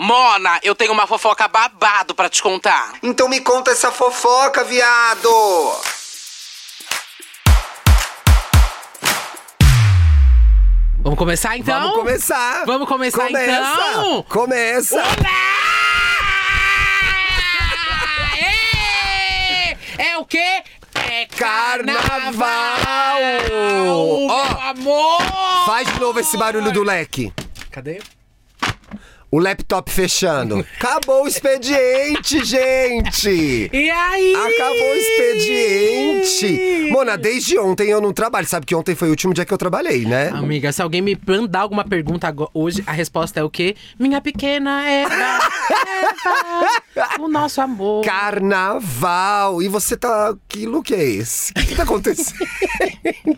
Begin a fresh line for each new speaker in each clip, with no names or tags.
Mona, eu tenho uma fofoca babado pra te contar.
Então me conta essa fofoca, viado!
Vamos começar então?
Vamos começar!
Vamos começar
Começa.
então?
Começa!
Olá! Ê! É o quê? É
Carnaval!
Ó,
Ó,
amor!
Faz de novo esse barulho do leque.
Cadê?
O laptop fechando. Acabou o expediente, gente!
E aí?
Acabou o expediente! Mona, desde ontem eu não trabalho. Sabe que ontem foi o último dia que eu trabalhei, né?
Amiga, se alguém me mandar alguma pergunta hoje, a resposta é o quê? Minha pequena Eva, Eva, o nosso amor.
Carnaval! E você tá. Que look é esse? O que, que tá acontecendo? O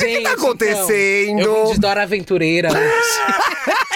que, que tá acontecendo?
Então, eu vim de Dora Aventureira hoje.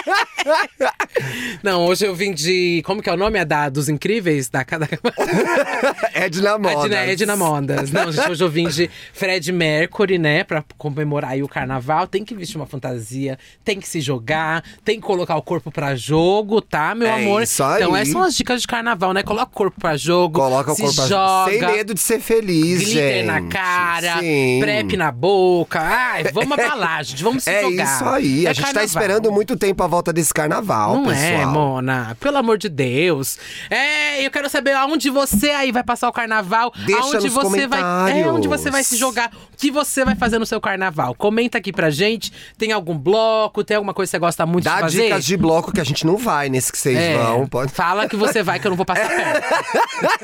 Não, hoje eu vim de. Como que é o nome? É da dos incríveis? Da cada.
Edna Modas.
Edna, Edna Mondas. Não, gente, hoje eu vim de Fred Mercury, né? Pra comemorar aí o carnaval. Tem que vestir uma fantasia, tem que se jogar, tem que colocar o corpo pra jogo, tá, meu
É
amor?
isso aí.
Então, essas são as dicas de carnaval, né? Coloca o corpo pra jogo.
Coloca o corpo pra-
joga.
Sem medo de ser feliz,
Glitter
gente.
na cara,
Sim.
prep na boca. Ai, vamos abalar, gente. Vamos se
É
jogar.
isso aí.
É
a gente tá
carnaval.
esperando muito tempo a volta desse carnaval,
Não
pessoal.
é, Mona. Pelo amor de Deus. É, eu quero saber aonde você aí vai passar o carnaval.
Deixa
aonde
nos
você vai. É, onde você vai se jogar. O que você vai fazer no seu carnaval? Comenta aqui pra gente. Tem algum bloco? Tem alguma coisa que você gosta muito
Dá
de fazer?
dicas de bloco que a gente não vai nesse que vocês
É,
vão. Pode...
Fala que você vai, que eu não vou passar perto.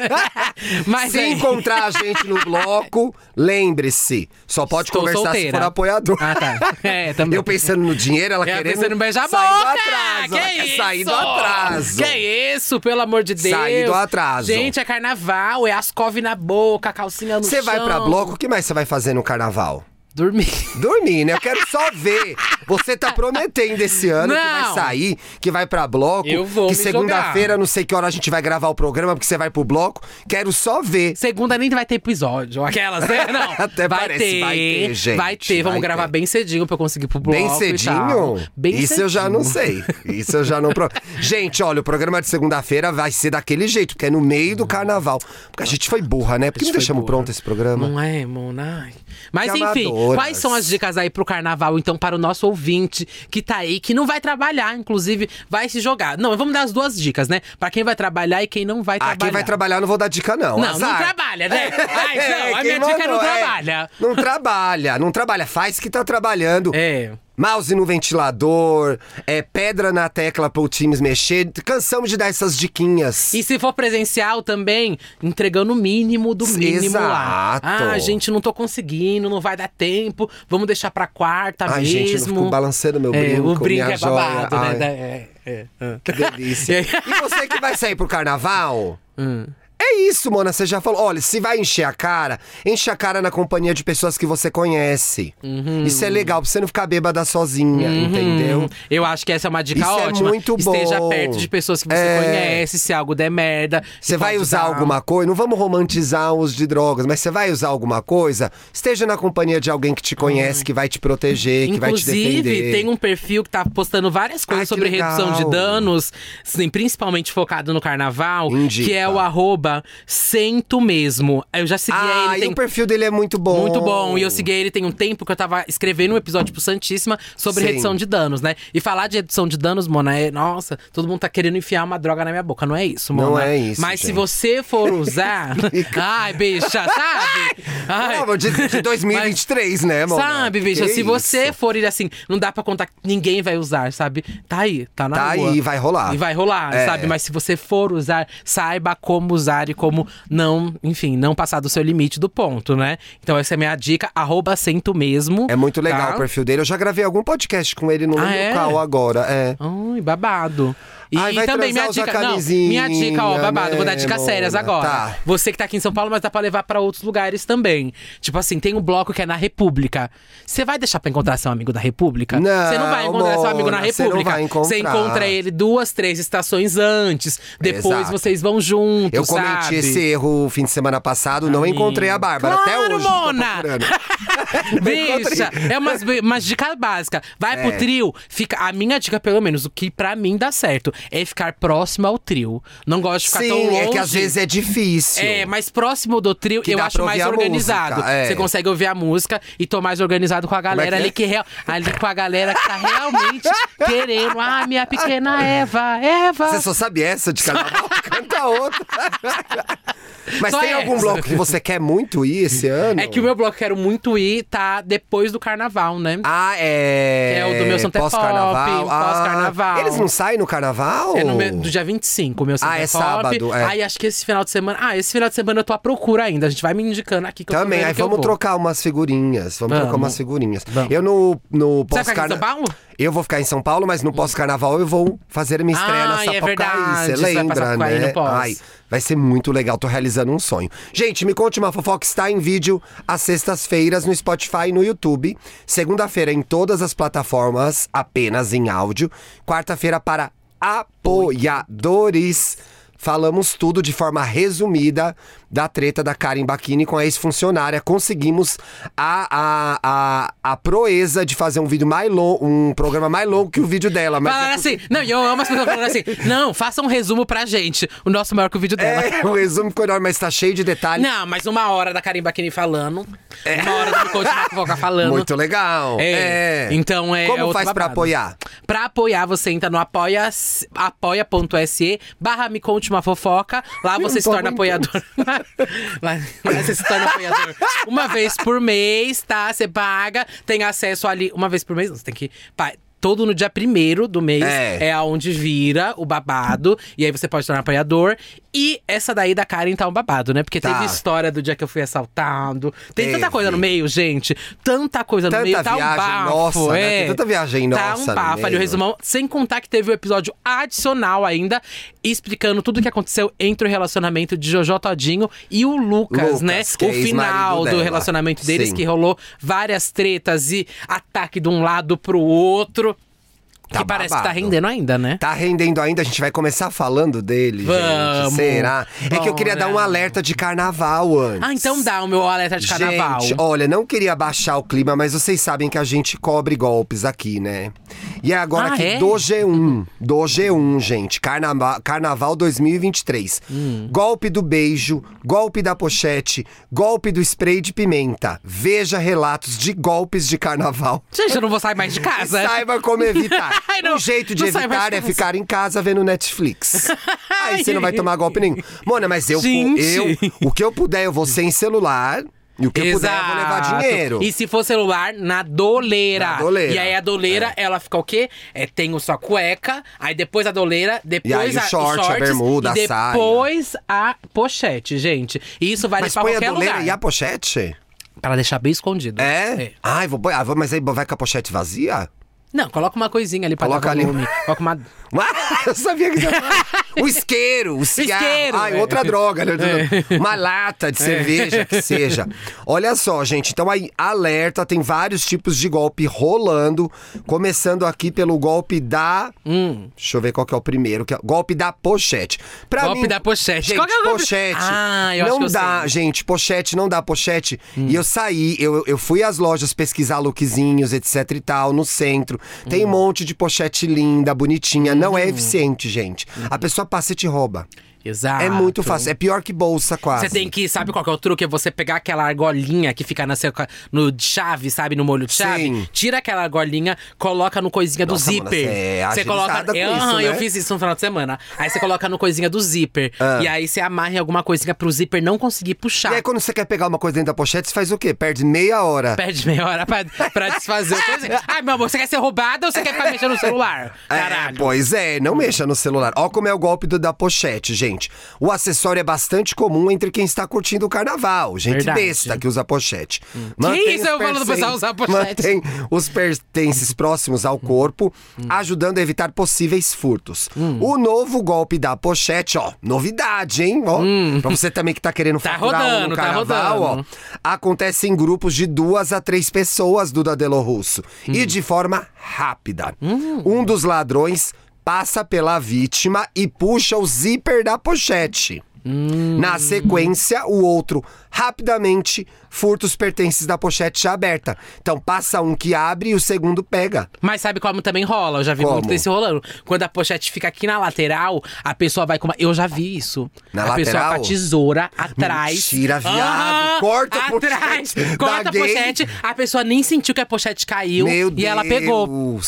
Mas
Se
aí-
encontrar a gente no bloco, lembre-se. Só pode
Estou
conversar
solteira.
se for apoiador.
Ah, tá. É, também.
Eu pensando no dinheiro, ela
É,
querendo
pensando em beijar a boca!
Atraso.
Que
quer
isso?
sair do atraso.
Que isso, pelo amor de Deus.
Sair do atraso.
Gente, é carnaval, é ascove na boca, calcinha no
Você vai pra bloco, o que mais você vai fazer no carnaval?
Dormir.
Dormir, né? Eu quero só ver. Você tá prometendo esse ano que vai
Não.
sair, que vai pra bloco.
Eu vou
Que segunda-feira, não sei que hora a gente vai gravar o programa, porque você vai pro bloco. Quero só ver.
Segunda nem vai ter episódio. Aquelas, né? Não.
Até
vai
parece,
ter,
vai ter, gente,
Vai ter. Vamos
vai
gravar
ter.
bem cedinho pra eu conseguir ir pro bloco.
Bem cedinho?
Bem
Isso
cedinho.
eu já não sei. Isso eu já não. Pro... Gente, olha, o programa de segunda-feira vai ser daquele jeito, porque é no meio do carnaval. Porque a gente foi burra, né? Por que não deixamos
burra.
pronto esse programa?
Não é, Mona? Mas
Que
enfim,
amadoras.
Quais são as dicas aí pro carnaval, então, para o nosso ouvinte que tá aí, que não vai trabalhar, inclusive, vai se jogar. Não, vamos dar as duas dicas, né? Pra quem vai trabalhar e quem não vai
Ah,
trabalhar.
quem vai trabalhar não vou dar dica, não.
Não,
Azar.
não trabalha, né? Ai, não, a minha dica é não
mandou,
trabalha.
Não trabalha, não trabalha. Faz que tá trabalhando.
É.
Mouse no ventilador, é pedra na tecla pro times mexer. Cansamos de dar essas diquinhas.
E se for presencial também, entregando o mínimo do mínimo lá.
Exato.
Ah, gente, não tô conseguindo, não vai dar tempo. Vamos deixar pra quarta
Ai,
mesmo.
gente, não fico balançando meu
É,
brinco,
o brinco é babado,
joia.
né?
Ai.
Da- É, é, é.
Que delícia.
E
e você que vai sair pro carnaval?
Hum.
É isso, Mona. Você já falou. Olha, se vai encher a cara, enche a cara na companhia de pessoas que você conhece.
Uhum.
Isso é legal, pra você não ficar bêbada sozinha, entendeu?
Hum, Eu acho que essa é uma dica
Isso é
ótima.
muito
Esteja
bom.
perto de pessoas que você
É.
conhece, se algo der merda.
Você vai usar alguma coisa, não vamos romantizar os de drogas, mas você vai usar alguma coisa, esteja na companhia de alguém que te conhece, que vai te proteger, que vai te
Inclusive,
defender.
tem um perfil que tá postando várias coisas
Ai,
sobre
legal.
redução de danos, principalmente focado no carnaval,
Indica.
que é o arroba Sento Mesmo. Eu já segui
Ah,
ele.
e
Tem...
o perfil dele é muito bom.
Muito bom. E eu segui ele tem um tempo que eu tava escrevendo um episódio pro Santíssima sobre
Sim.
redução de danos, né? E falar de redução de danos, Mona, é. Nossa, todo mundo tá querendo enfiar uma droga na minha boca. Não é isso, Mona.
Não é isso,
Mas se
gente.
você for usar. ai, bicha, sabe? Ai.
Não, de, de 2023, né, mano?
Sabe, bicha,
Que
se você
isso?
for ir assim, não dá pra contar que ninguém vai usar, sabe? Tá aí, tá na
Tá
rua.
aí, vai rolar.
E vai rolar,
É.
sabe? Mas se você for usar, saiba como usar e como não, enfim, não passar do seu limite do ponto, né? Então essa é a minha dica, arroba sento mesmo.
É muito legal
tá?
o perfil dele. Eu já gravei algum podcast com ele, não
Ah, é?
qual agora. É.
Ai, babado. E
Ai, vai
também minha dica, não, minha dica, ó, babado, vou dar
né,
dicas sérias
Mona?
agora.
Tá.
Você que tá aqui em São Paulo, mas dá pra levar pra outros lugares também. Tipo assim, tem um bloco que é na República. Você vai deixar pra encontrar seu amigo da República?
Não,
Você não vai encontrar seu amigo na
Mona,
República. Você encontra ele duas, três estações antes. Depois
Exato.
vocês vão juntos,
Eu cometi
sabe?
esse erro fim de semana passado, não encontrei a Bárbara. Até
Claro,
hoje. tô
Mona! Bicha, é umas, umas dicas básicas. Vai pro
É.
trio, fica. A minha dica, pelo menos, o que pra mim dá certo, é ficar próximo ao trio. Não gosto de ficar tão
Sim,
longe.
é que às vezes é difícil.
É, mais próximo do trio,
Que
eu acho mais organizado.
música, é.
Você consegue ouvir a música e tô mais organizado com a galera
que é?
ali que real, ali com a galera que tá realmente querendo. Ah, minha pequena Eva, Eva.
Você só sabe essa de carnaval? Canta outra. Mas
Só
tem algum
essa.
bloco que você quer muito ir esse ano?
É que o meu bloco que quero muito ir tá depois do carnaval, né?
Ah, é.
É o do meu Santo é
Pós-carnaval.
Pós-carnaval.
Ah, eles não saem no carnaval?
É no meu- do dia 25, o meu Santo
Ah, é
Pop.
sábado, é.
Aí acho que esse final de semana. Ah, esse final de semana eu tô à procura ainda. A gente vai me indicando aqui que eu tô
Também, aí
que eu
vamos trocar umas figurinhas. Vamos, trocar
Vamos.
umas figurinhas.
Vamos.
Eu no, no pós-carnaval. Eu vou ficar em São Paulo, mas no pós-carnaval eu vou fazer minha estreia na
Ai, é
Sapucaí.
verdade,
Você
vai
lembra,
Sapucaí
né? Ai, vai ser muito legal, tô realizando um sonho. Gente, me conte uma fofoca, está em vídeo às sextas-feiras no Spotify e no YouTube. Segunda-feira em todas as plataformas, apenas em áudio. Quarta-feira para apoiadores. Falamos tudo de forma resumida da treta da Karen Bakini com a ex-funcionária. Conseguimos a, a, a, a proeza de fazer um vídeo mais longo, um programa mais longo que o vídeo dela. Mas
Falaram
é
assim, não, eu amo as pessoas falando assim, não, faça um resumo pra gente. O nosso maior que o vídeo dela.
É, o resumo ficou enorme, mas tá cheio de detalhes.
Não, mas uma hora da Karim Bakini falando, uma hora do Coach Fofoca falando.
Muito legal.
É.
É.
Então é.
Como
é
faz pra apoiar?
Pra apoiar, você entra no apoia, apoia.se barra me conte uma fofoca. Lá você se torna
aguentando.
apoiador. lá você se torna apoiador uma vez por mês, tá? Você paga, tem acesso ali. Uma vez por mês, você tem que. pa- Todo no dia primeiro do mês
É.
é aonde vira o babado. E aí você pode tornar apoiador. E essa daí da Karen tá um babado, né? Porque
Tá.
teve história do dia que eu fui assaltado. Tem tanta
Teve.
coisa no meio, gente. Tanta coisa no
Tanta
meio. Tá um bafo.
nossa, né?
é.
Tem tanta viagem
Tá
nossa
um
no
bafo ali o resumão. Sem contar que teve um episódio adicional ainda, explicando tudo o que aconteceu entre o relacionamento de Jojo Todinho e o Lucas,
Lucas,
né?
é
o final do
dela.
relacionamento deles,
Sim.
que rolou várias tretas e ataque de um lado pro outro.
Tá
que parece que tá rendendo ainda, né?
Tá rendendo ainda, a gente vai começar falando dele,
Vamos.
gente. Será? É que eu queria
Bora.
dar um alerta de carnaval antes.
Ah, então dá o meu alerta de carnaval.
Gente, olha, não queria baixar o clima, mas vocês sabem que a gente cobre golpes aqui, né? E é agora
Ah,
aqui
é?
do G1, do G1, gente, Carnaval, Carnaval 2023.
Hum.
Golpe do beijo, golpe da pochete, golpe do spray de pimenta. Veja relatos de golpes de carnaval.
Gente, eu não vou sair mais de casa.
saiba como evitar. Um jeito de evitar é ficar em casa vendo Netflix. Aí você não vai tomar golpe nenhum. Mona, mas eu,
Gente.
eu o que eu puder, eu vou sem celular. E o que eu puder, eu vou levar dinheiro.
E se for celular, na doleira.
Na doleira.
E aí a doleira, ela fica o quê? É, tem o sua cueca, aí depois a doleira, depois
aí o
a,
short,
os
a
shorts,
bermuda,
e
a saia.
depois a pochete, gente. E isso vale
Mas
pra
põe a doleira
lugar.
e a pochete?
Pra deixar bem escondido.
É? Ai, vou pôr. Ah, vou- mas aí vai com a pochete vazia?
Não, coloca uma coisinha ali pra
Coloca
dar
ali.
volume. Coloca uma...
Eu sabia que você ia falar. O isqueiro, o cigarro.
Isqueiro,
Ai,
é.
outra droga, né? Uma lata de cerveja, que seja. Olha só, gente. Então aí, alerta, tem vários tipos de golpe rolando. Começando aqui pelo golpe da. Deixa eu ver qual que é o primeiro. Que é... Golpe da pochete. Pra
Golpe
mim-
da pochete.
Gente,
Qual que é o golpe?
pochete.
Ah, eu acho
não
que eu
dá,
sei.
gente. Pochete não dá pochete. E eu saí, eu, eu fui às lojas pesquisar lookzinhos, etc e tal, no centro. Tem um monte de pochete linda, bonitinha. Não é eficiente, gente. A pessoa passa e te rouba.
Exato.
É muito fácil. É pior que bolsa, quase.
Você tem que, sabe qual que é o truque? É você pegar aquela argolinha que fica na seu, no chave, sabe? No molho de chave.
Sim.
Tira aquela argolinha, coloca no coisinha do
Nossa,
zíper.
Mona, você é
você coloca.
com
eu,
isso,
aham, eu
né?
fiz isso no final de semana. Aí você coloca no coisinha do zíper. E aí você amarra em alguma coisinha pro zíper não conseguir puxar.
E aí, quando você quer pegar uma coisa dentro da pochete, você faz o quê? Perde meia hora.
Perde meia hora pra, pra desfazer o coisinha. Ai, meu amor, você quer ser roubada ou você quer ficar mexendo no celular? Caralho.
É, pois é, não mexa no celular. Ó como é o golpe do, da pochete, gente. O acessório é bastante comum entre quem está curtindo o carnaval. Gente
Verdade.
besta que usa pochete.
Que isso? Eu falo do pessoal usar pochete.
Mantém os pertences próximos ao corpo, ajudando a evitar possíveis furtos. O novo golpe da pochete, ó, novidade, hein? Ó, Pra você também que tá querendo
Tá
faturar um
rodando,
no
tá
carnaval,
rodando.
ó. Acontece em grupos de duas a três pessoas do Dadelo Russo.
Hum.
E de forma rápida. Um dos ladrões passa pela vítima e puxa o zíper da pochete. Na sequência, o outro rapidamente furta os pertences da pochete já aberta. Então passa um que abre e o segundo pega.
Mas sabe como também rola? Eu já vi
Como?
muito desse rolando. Quando a pochete fica aqui na lateral, a pessoa vai com uma. Eu já vi isso.
Na
a pessoa
lateral?
com a tesoura atrás.
Mentira, viado. Corta a
atrás.
pochete
Corta a pochete. A pessoa nem sentiu que a pochete caiu.
Meu
e
Deus.
ela pegou.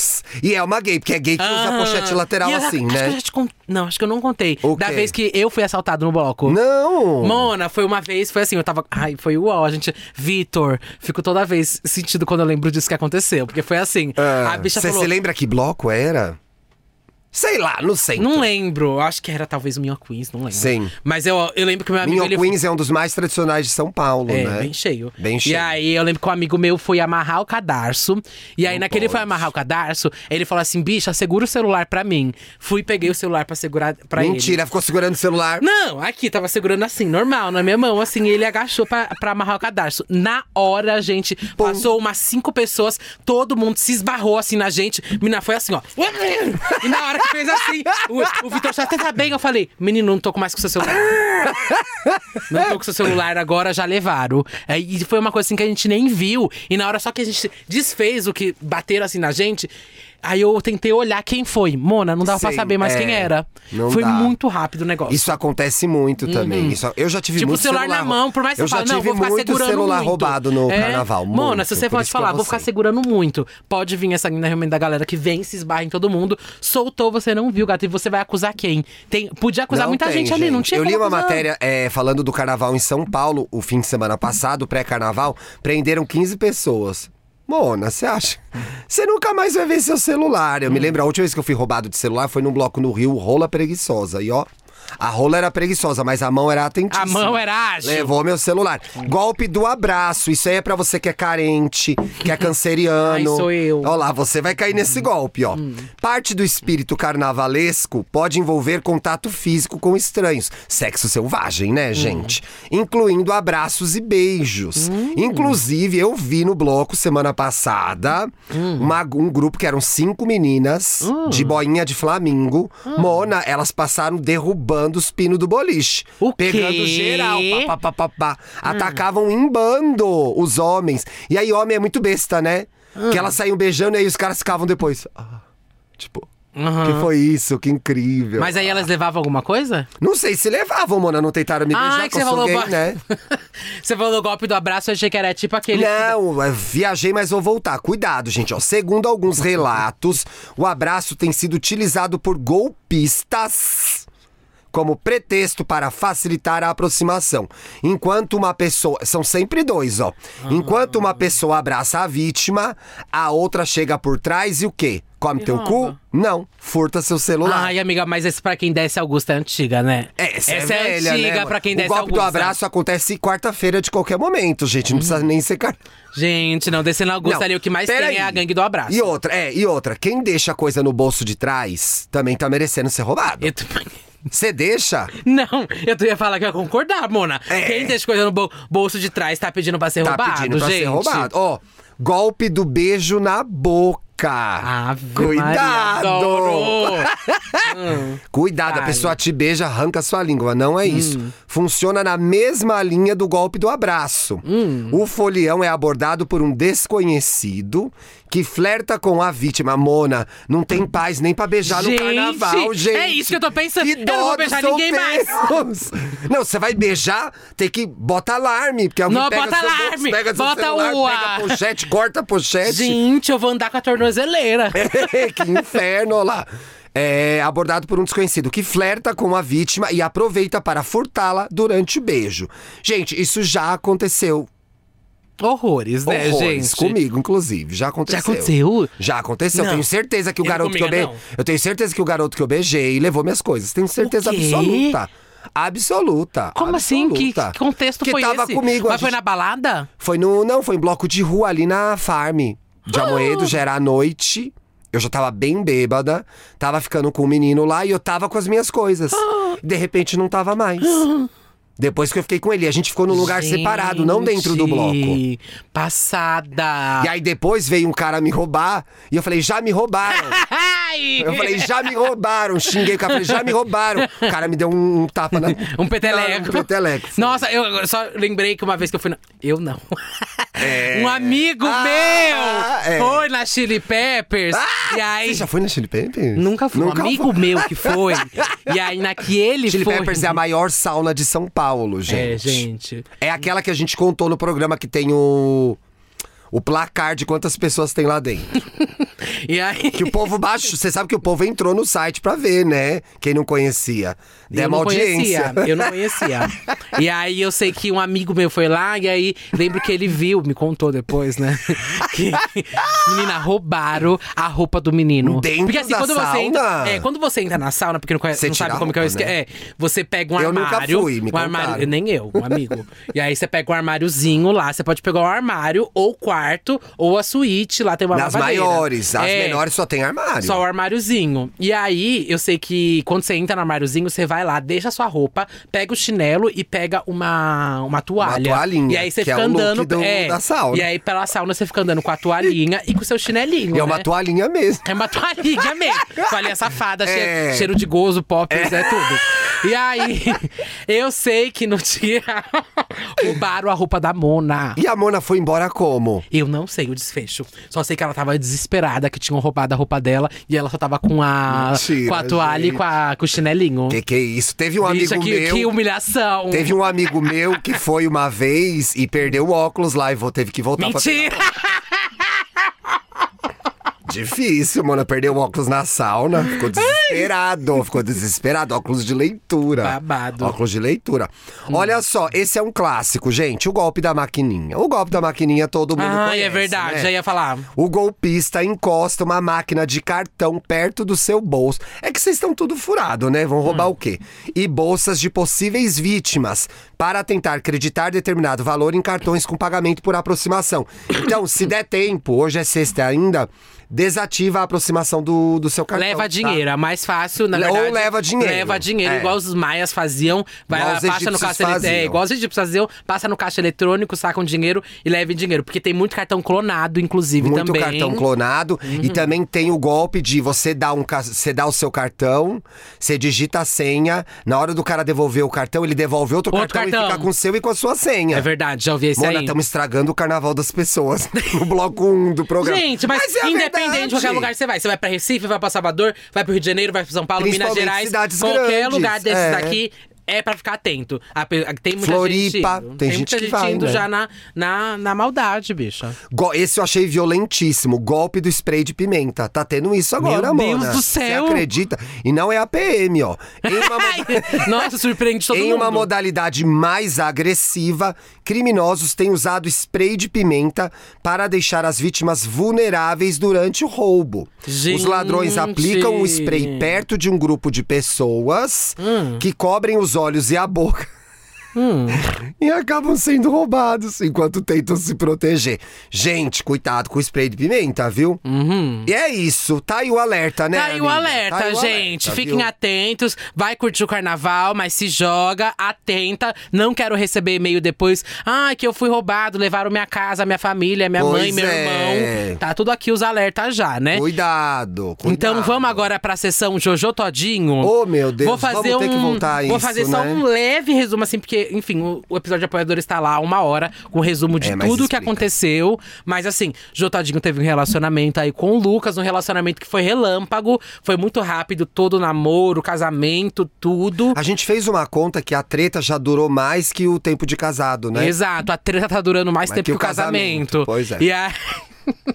E é uma gay, porque é gay que usa a pochete lateral
E já-
assim,
acho que eu
né?
já te con- Não, acho que eu não contei.
O
Da vez que eu fui assaltado no bloco.
Não!
Mona, foi uma vez, foi assim, eu tava. Ai, foi uau, a gente. Vitor, fico toda vez sentido quando eu lembro disso que aconteceu. Porque foi assim.
Ah,
a bicha
Você se lembra que bloco era? Sei lá, não sei.
Não lembro, acho que era talvez o Minho Queens, não lembro.
Sim.
Mas eu, eu lembro que meu amigo.
Minho
ele
Queens é um dos mais tradicionais de São Paulo,
É,
né?
bem cheio.
Bem
E
cheio.
aí eu lembro que um amigo meu foi amarrar o cadarço. E aí,
Não
naquele foi
pode.
amarrar o cadarço, ele falou assim: bicha, segura o celular pra mim. Fui, peguei o celular pra segurar pra ele.
Mentira, ficou segurando o celular.
Não, aqui, tava segurando assim, normal, na minha mão, assim, e ele agachou pra, pra amarrar o cadarço. Na hora, gente, passou umas cinco pessoas, todo mundo se esbarrou assim na gente. Menina foi assim, ó. E na hora que fez assim, o, o Vitor só tá bem, eu falei, menino, não tô com mais com seu celular. Não tô com seu celular, agora já levaram. É, E foi uma coisa assim que a gente nem viu. E na hora só que a gente desfez o que bateram assim na gente. Aí eu tentei olhar quem foi. Mona, não dava pra
Sei,
saber mais
é,
quem era. foi
dá.
muito rápido o negócio.
Isso acontece muito também. Isso, eu já tive
Tipo,
muito
celular na mão, por mais que
Eu
você fale, não, vou ficar
muito
segurando
celular
muito.
roubado no
É.
carnaval.
Mona,
muito,
se você pode falar, vou ficar segurando muito. Pode vir essa linda realmente da galera que vem, se esbarra em todo mundo. Soltou, você não viu, gato. E você vai acusar quem? Tem, podia acusar
Não
muita
tem,
gente, ali, não tinha
Eu li uma
acusar.
matéria é, falando do carnaval em São Paulo, o fim de semana passado, pré-carnaval, prenderam 15 pessoas. Mona, você acha? Você nunca mais vai ver seu celular. Eu me lembro, a última vez que eu fui roubado de celular foi num bloco no Rio, rola preguiçosa. E ó, a rola era preguiçosa, mas a mão era atentíssima.
A mão era ágil.
Levou meu celular. Golpe do abraço. Isso aí é pra você que é carente, que é canceriano.
Ai, sou eu.
Ó lá, você vai cair nesse golpe, ó. Parte do espírito carnavalesco pode envolver contato físico com estranhos. Sexo selvagem, né, gente? Incluindo abraços e beijos. Inclusive, eu vi no bloco semana passada uma- um grupo que eram cinco meninas de boinha de flamingo. Mona, elas passaram derrubando os pinos do boliche.
O
pegando
quê?
geral. Pá, pá, pá, pá, pá. Atacavam em bando os homens. E aí, homem é muito besta, né? Que elas saíam beijando e aí os caras ficavam depois. Ah, tipo,
Aham.
que foi isso? Que incrível.
Mas aí elas levavam alguma coisa?
Não sei se levavam, Mona. Não tentaram me beijar,
Ai,
que sou gay, né?
você falou o golpe do abraço, eu achei que era tipo aquele.
Não, viajei, mas vou voltar. Cuidado, gente. Ó. Segundo alguns relatos, o abraço tem sido utilizado por golpistas como pretexto para facilitar a aproximação. Enquanto uma pessoa. São sempre dois, ó. Enquanto uma pessoa abraça a vítima, a outra chega por trás e o quê? Come
E
teu cu?
rouba.
Não. Furta seu celular.
Ai, amiga, mas esse pra quem desce Augusta é antiga, né?
É, essa,
essa
é, velha,
antiga
né?
pra quem
O
desce
golpe do abraço acontece quarta-feira de qualquer momento, gente. Não precisa nem ser car...
Gente, não, descendo Augusta
Não,
ali, o que mais
pera
tem é a gangue do abraço.
E outra, é, e outra, quem deixa a coisa no bolso de trás também tá merecendo ser roubado.
Eu tô-
Você deixa?
Não, eu ia falar que ia concordar, Mona.
É.
Quem deixa coisa no bol- bolso de trás tá pedindo pra ser
Tá
roubado,
pedindo pra
gente.
ser roubado. Ó, golpe do beijo na boca.
Ave
Cuidado!
Hum.
Cuidado, a pessoa te beija, arranca sua língua. Não é isso. Funciona na mesma linha do golpe do abraço.
Hum.
O folião é abordado por um desconhecido que flerta com a vítima. Mona, não tem paz nem pra beijar no
Gente,
carnaval, gente.
é isso que eu tô pensando.
Que
Eu não
dó
vou
dos
beijar ninguém mais.
solteiros. Não, você vai beijar, tem que bota alarme, porque alguém
Não,
pega
bota
seu bolso,
alarme.
pega seu
Bota
celular,
o-
pega a pochete, corta a pochete.
Gente, eu vou andar com a tornozeleira.
que inferno, olha lá. É abordado por um desconhecido que flerta com a vítima e aproveita para furtá-la durante o beijo. Gente, isso já aconteceu.
Horrores, né,
Horrores,
gente?
comigo, inclusive. Já aconteceu.
Já aconteceu?
Já aconteceu.
Não.
Tenho certeza que o
Eu
garoto que eu
comigo,
be...
não.
Eu tenho certeza que o garoto que eu beijei levou minhas coisas. Tenho certeza absoluta. Absoluta.
Como assim? Que,
absoluta.
que contexto
que
foi
tava
esse?
comigo.
Mas foi
gente-
na balada?
Foi no. Não, foi em bloco de rua ali na farm de
Ah!
Amoedo, já era à noite. Eu já tava bem bêbada, tava ficando com o menino lá e eu tava com as minhas coisas.
Ah!
De repente não tava mais. Depois que eu fiquei com ele. A gente ficou num lugar separado, não dentro do bloco.
Gente, Passada.
E aí depois veio um cara me roubar. E eu falei, já me roubaram. Eu falei, já me roubaram. Xinguei o cara, falei, já me roubaram. O cara me deu um, um tapa na.
Um peteleco.
Um peteleco.
Nossa, eu só lembrei que uma vez que eu fui na... Eu não.
É.
Um amigo
Ah,
meu
é.
foi na Chili Peppers.
Ah,
e aí...
Você já foi na Chili Peppers?
Nunca fui.
Nunca
um amigo meu que foi. E aí, naquele
Chili
foi...
Peppers é a maior sauna de São Paulo,
É,
gente.
gente.
É aquela que a gente contou no programa que tem o. O placar de quantas pessoas tem lá dentro.
E aí...
Que o povo baixo. Você sabe que o povo entrou no site pra ver, né? Quem não conhecia.
Eu
Deu uma
não
audiência.
conhecia, eu não conhecia. E aí eu sei que um amigo meu foi lá, e aí lembro que ele viu, me contou depois, né? Que, menina, roubaram a roupa do menino.
Dentro
porque assim,
da
quando você entra.
sauna?
é, quando você entra na sauna, porque não, conhece,
Você
não sabe como que é o
roupa,
esquema.
né?
É, você pega um
Eu nunca
armário.
fui, me
um armário. Nem eu, um amigo. e aí você pega um armáriozinho lá, você pode pegar o armário, ou o quarto, ou a suíte, lá tem uma
Nas
lavadeira.
maiores, as
É.
menores só tem armário.
Só o armáriozinho. E aí, eu sei que quando você entra no armáriozinho, você vai lá, deixa a sua roupa, pega o chinelo e pega uma, uma toalha.
toalhinha,
E aí você
é
fica
look
andando.
do-
é,
da sauna.
E aí pela sauna você fica andando com a toalhinha e com o seu chinelinho.
E é uma
né?
toalhinha mesmo.
É uma toalhinha mesmo. Toalhinha safada, cheiro,
É.
cheiro de gozo, poppers, é. tudo. E aí, eu sei que no dia roubaram a roupa da Mona.
E a Mona foi embora como?
Eu não sei o desfecho. Só sei que ela tava desesperada, que tinham roubado a roupa dela e ela só tava com a,
Mentira,
com a toalha e
gente.
com, a, com o chinelinho.
Que que é isso? Teve um
Bicha,
amigo
que,
meu.
que humilhação.
Teve um amigo meu que foi uma vez e perdeu o óculos lá e vou- teve que voltar pra pegar.
Mentira!
Difícil, mano. Perdeu o óculos na sauna. Ficou desesperado. Ficou desesperado. Óculos de leitura.
Babado.
Óculos de leitura. Olha só, esse é um clássico, gente. O golpe da maquininha. O golpe da maquininha todo mundo
Ai,
conhece,
é verdade,
né?
já ia falar.
O golpista encosta uma máquina de cartão perto do seu bolso. É que vocês estão tudo furado, né? Vão roubar o quê? E bolsas de possíveis vítimas para tentar acreditar determinado valor em cartões com pagamento por aproximação. Então, se der tempo, hoje é sexta ainda, desativa a aproximação do, do seu cartão.
leva
tá?
dinheiro. É mais fácil, na
Le- ou
verdade.
leva dinheiro.
Leva dinheiro,
É.
igual os maias faziam. Vai lá, passa no caixa ele-
faziam.
É, igual os egípcios faziam, passa no caixa eletrônico, sacam dinheiro e levem dinheiro. Porque tem muito cartão clonado, inclusive,
Muito
também.
cartão clonado. E
Uhum.
também tem o golpe de você dar, um, você dá o seu cartão, você digita a senha. Na hora do cara devolver o cartão, ele devolve outro,
Outro
cartão, e
cartão.
fica com o seu e com a sua senha.
É verdade, já ouvi esse
Mona,
aí.
estamos estragando o carnaval das pessoas no bloco 1 do programa.
Gente, mas,
é a
independente de qualquer lugar você vai. Você vai pra Recife, vai pra Salvador, vai pro Rio de Janeiro, vai pro São Paulo, Minas Gerais. qualquer
grandes,
lugar desses
é.
daqui. É pra ficar atento. A Tem muita
Floripa,
gente indo.
tem gente
muita
que
gente
vai,
indo
né?
já na, na, na maldade, bicha.
Go- Esse eu achei violentíssimo. Golpe do spray de pimenta. Tá tendo isso agora,
Meu
Mona.
Deus do céu.
Você acredita? E não é a PM, ó. Em uma
Nossa, surpreende todo
Em
mundo.
uma modalidade mais agressiva, criminosos têm usado spray de pimenta para deixar as vítimas vulneráveis durante o roubo. Os ladrões
Gente.
aplicam o spray perto de um grupo de pessoas que cobrem os olhos e a boca. E acabam sendo roubados enquanto tentam se proteger. Gente, cuidado com o spray de pimenta, viu? E é isso. Tá aí o alerta, né?
Tá aí o
amiga?
alerta,
Tá aí o
gente.
alerta,
Fiquem
viu?
atentos. Vai curtir o carnaval, mas se joga, atenta. Não quero receber e-mail depois. Ah, que eu fui roubado, levaram minha casa, minha família, minha
Pois
mãe, meu
é.
irmão. Tá tudo aqui os alertas já, né?
Cuidado, cuidado.
Então vamos agora pra sessão Jojo Todinho.
Oh, meu Deus,
Vou fazer
vamos ter que
um,
voltar a
Vou
isso,
fazer só
né?
um leve resumo, assim, porque, enfim, o, o episódio de apoiador está lá uma hora, com resumo de
É,
tudo o que aconteceu. Mas assim, Jojo Todinho teve um relacionamento aí com o Lucas, um relacionamento que foi relâmpago, foi muito rápido, todo o namoro, casamento, tudo.
A gente fez uma conta que a treta já durou mais que o tempo de casado, né?
Exato, a treta tá durando mais tempo
que
que
o
o casamento.
casamento, pois é.
E aí.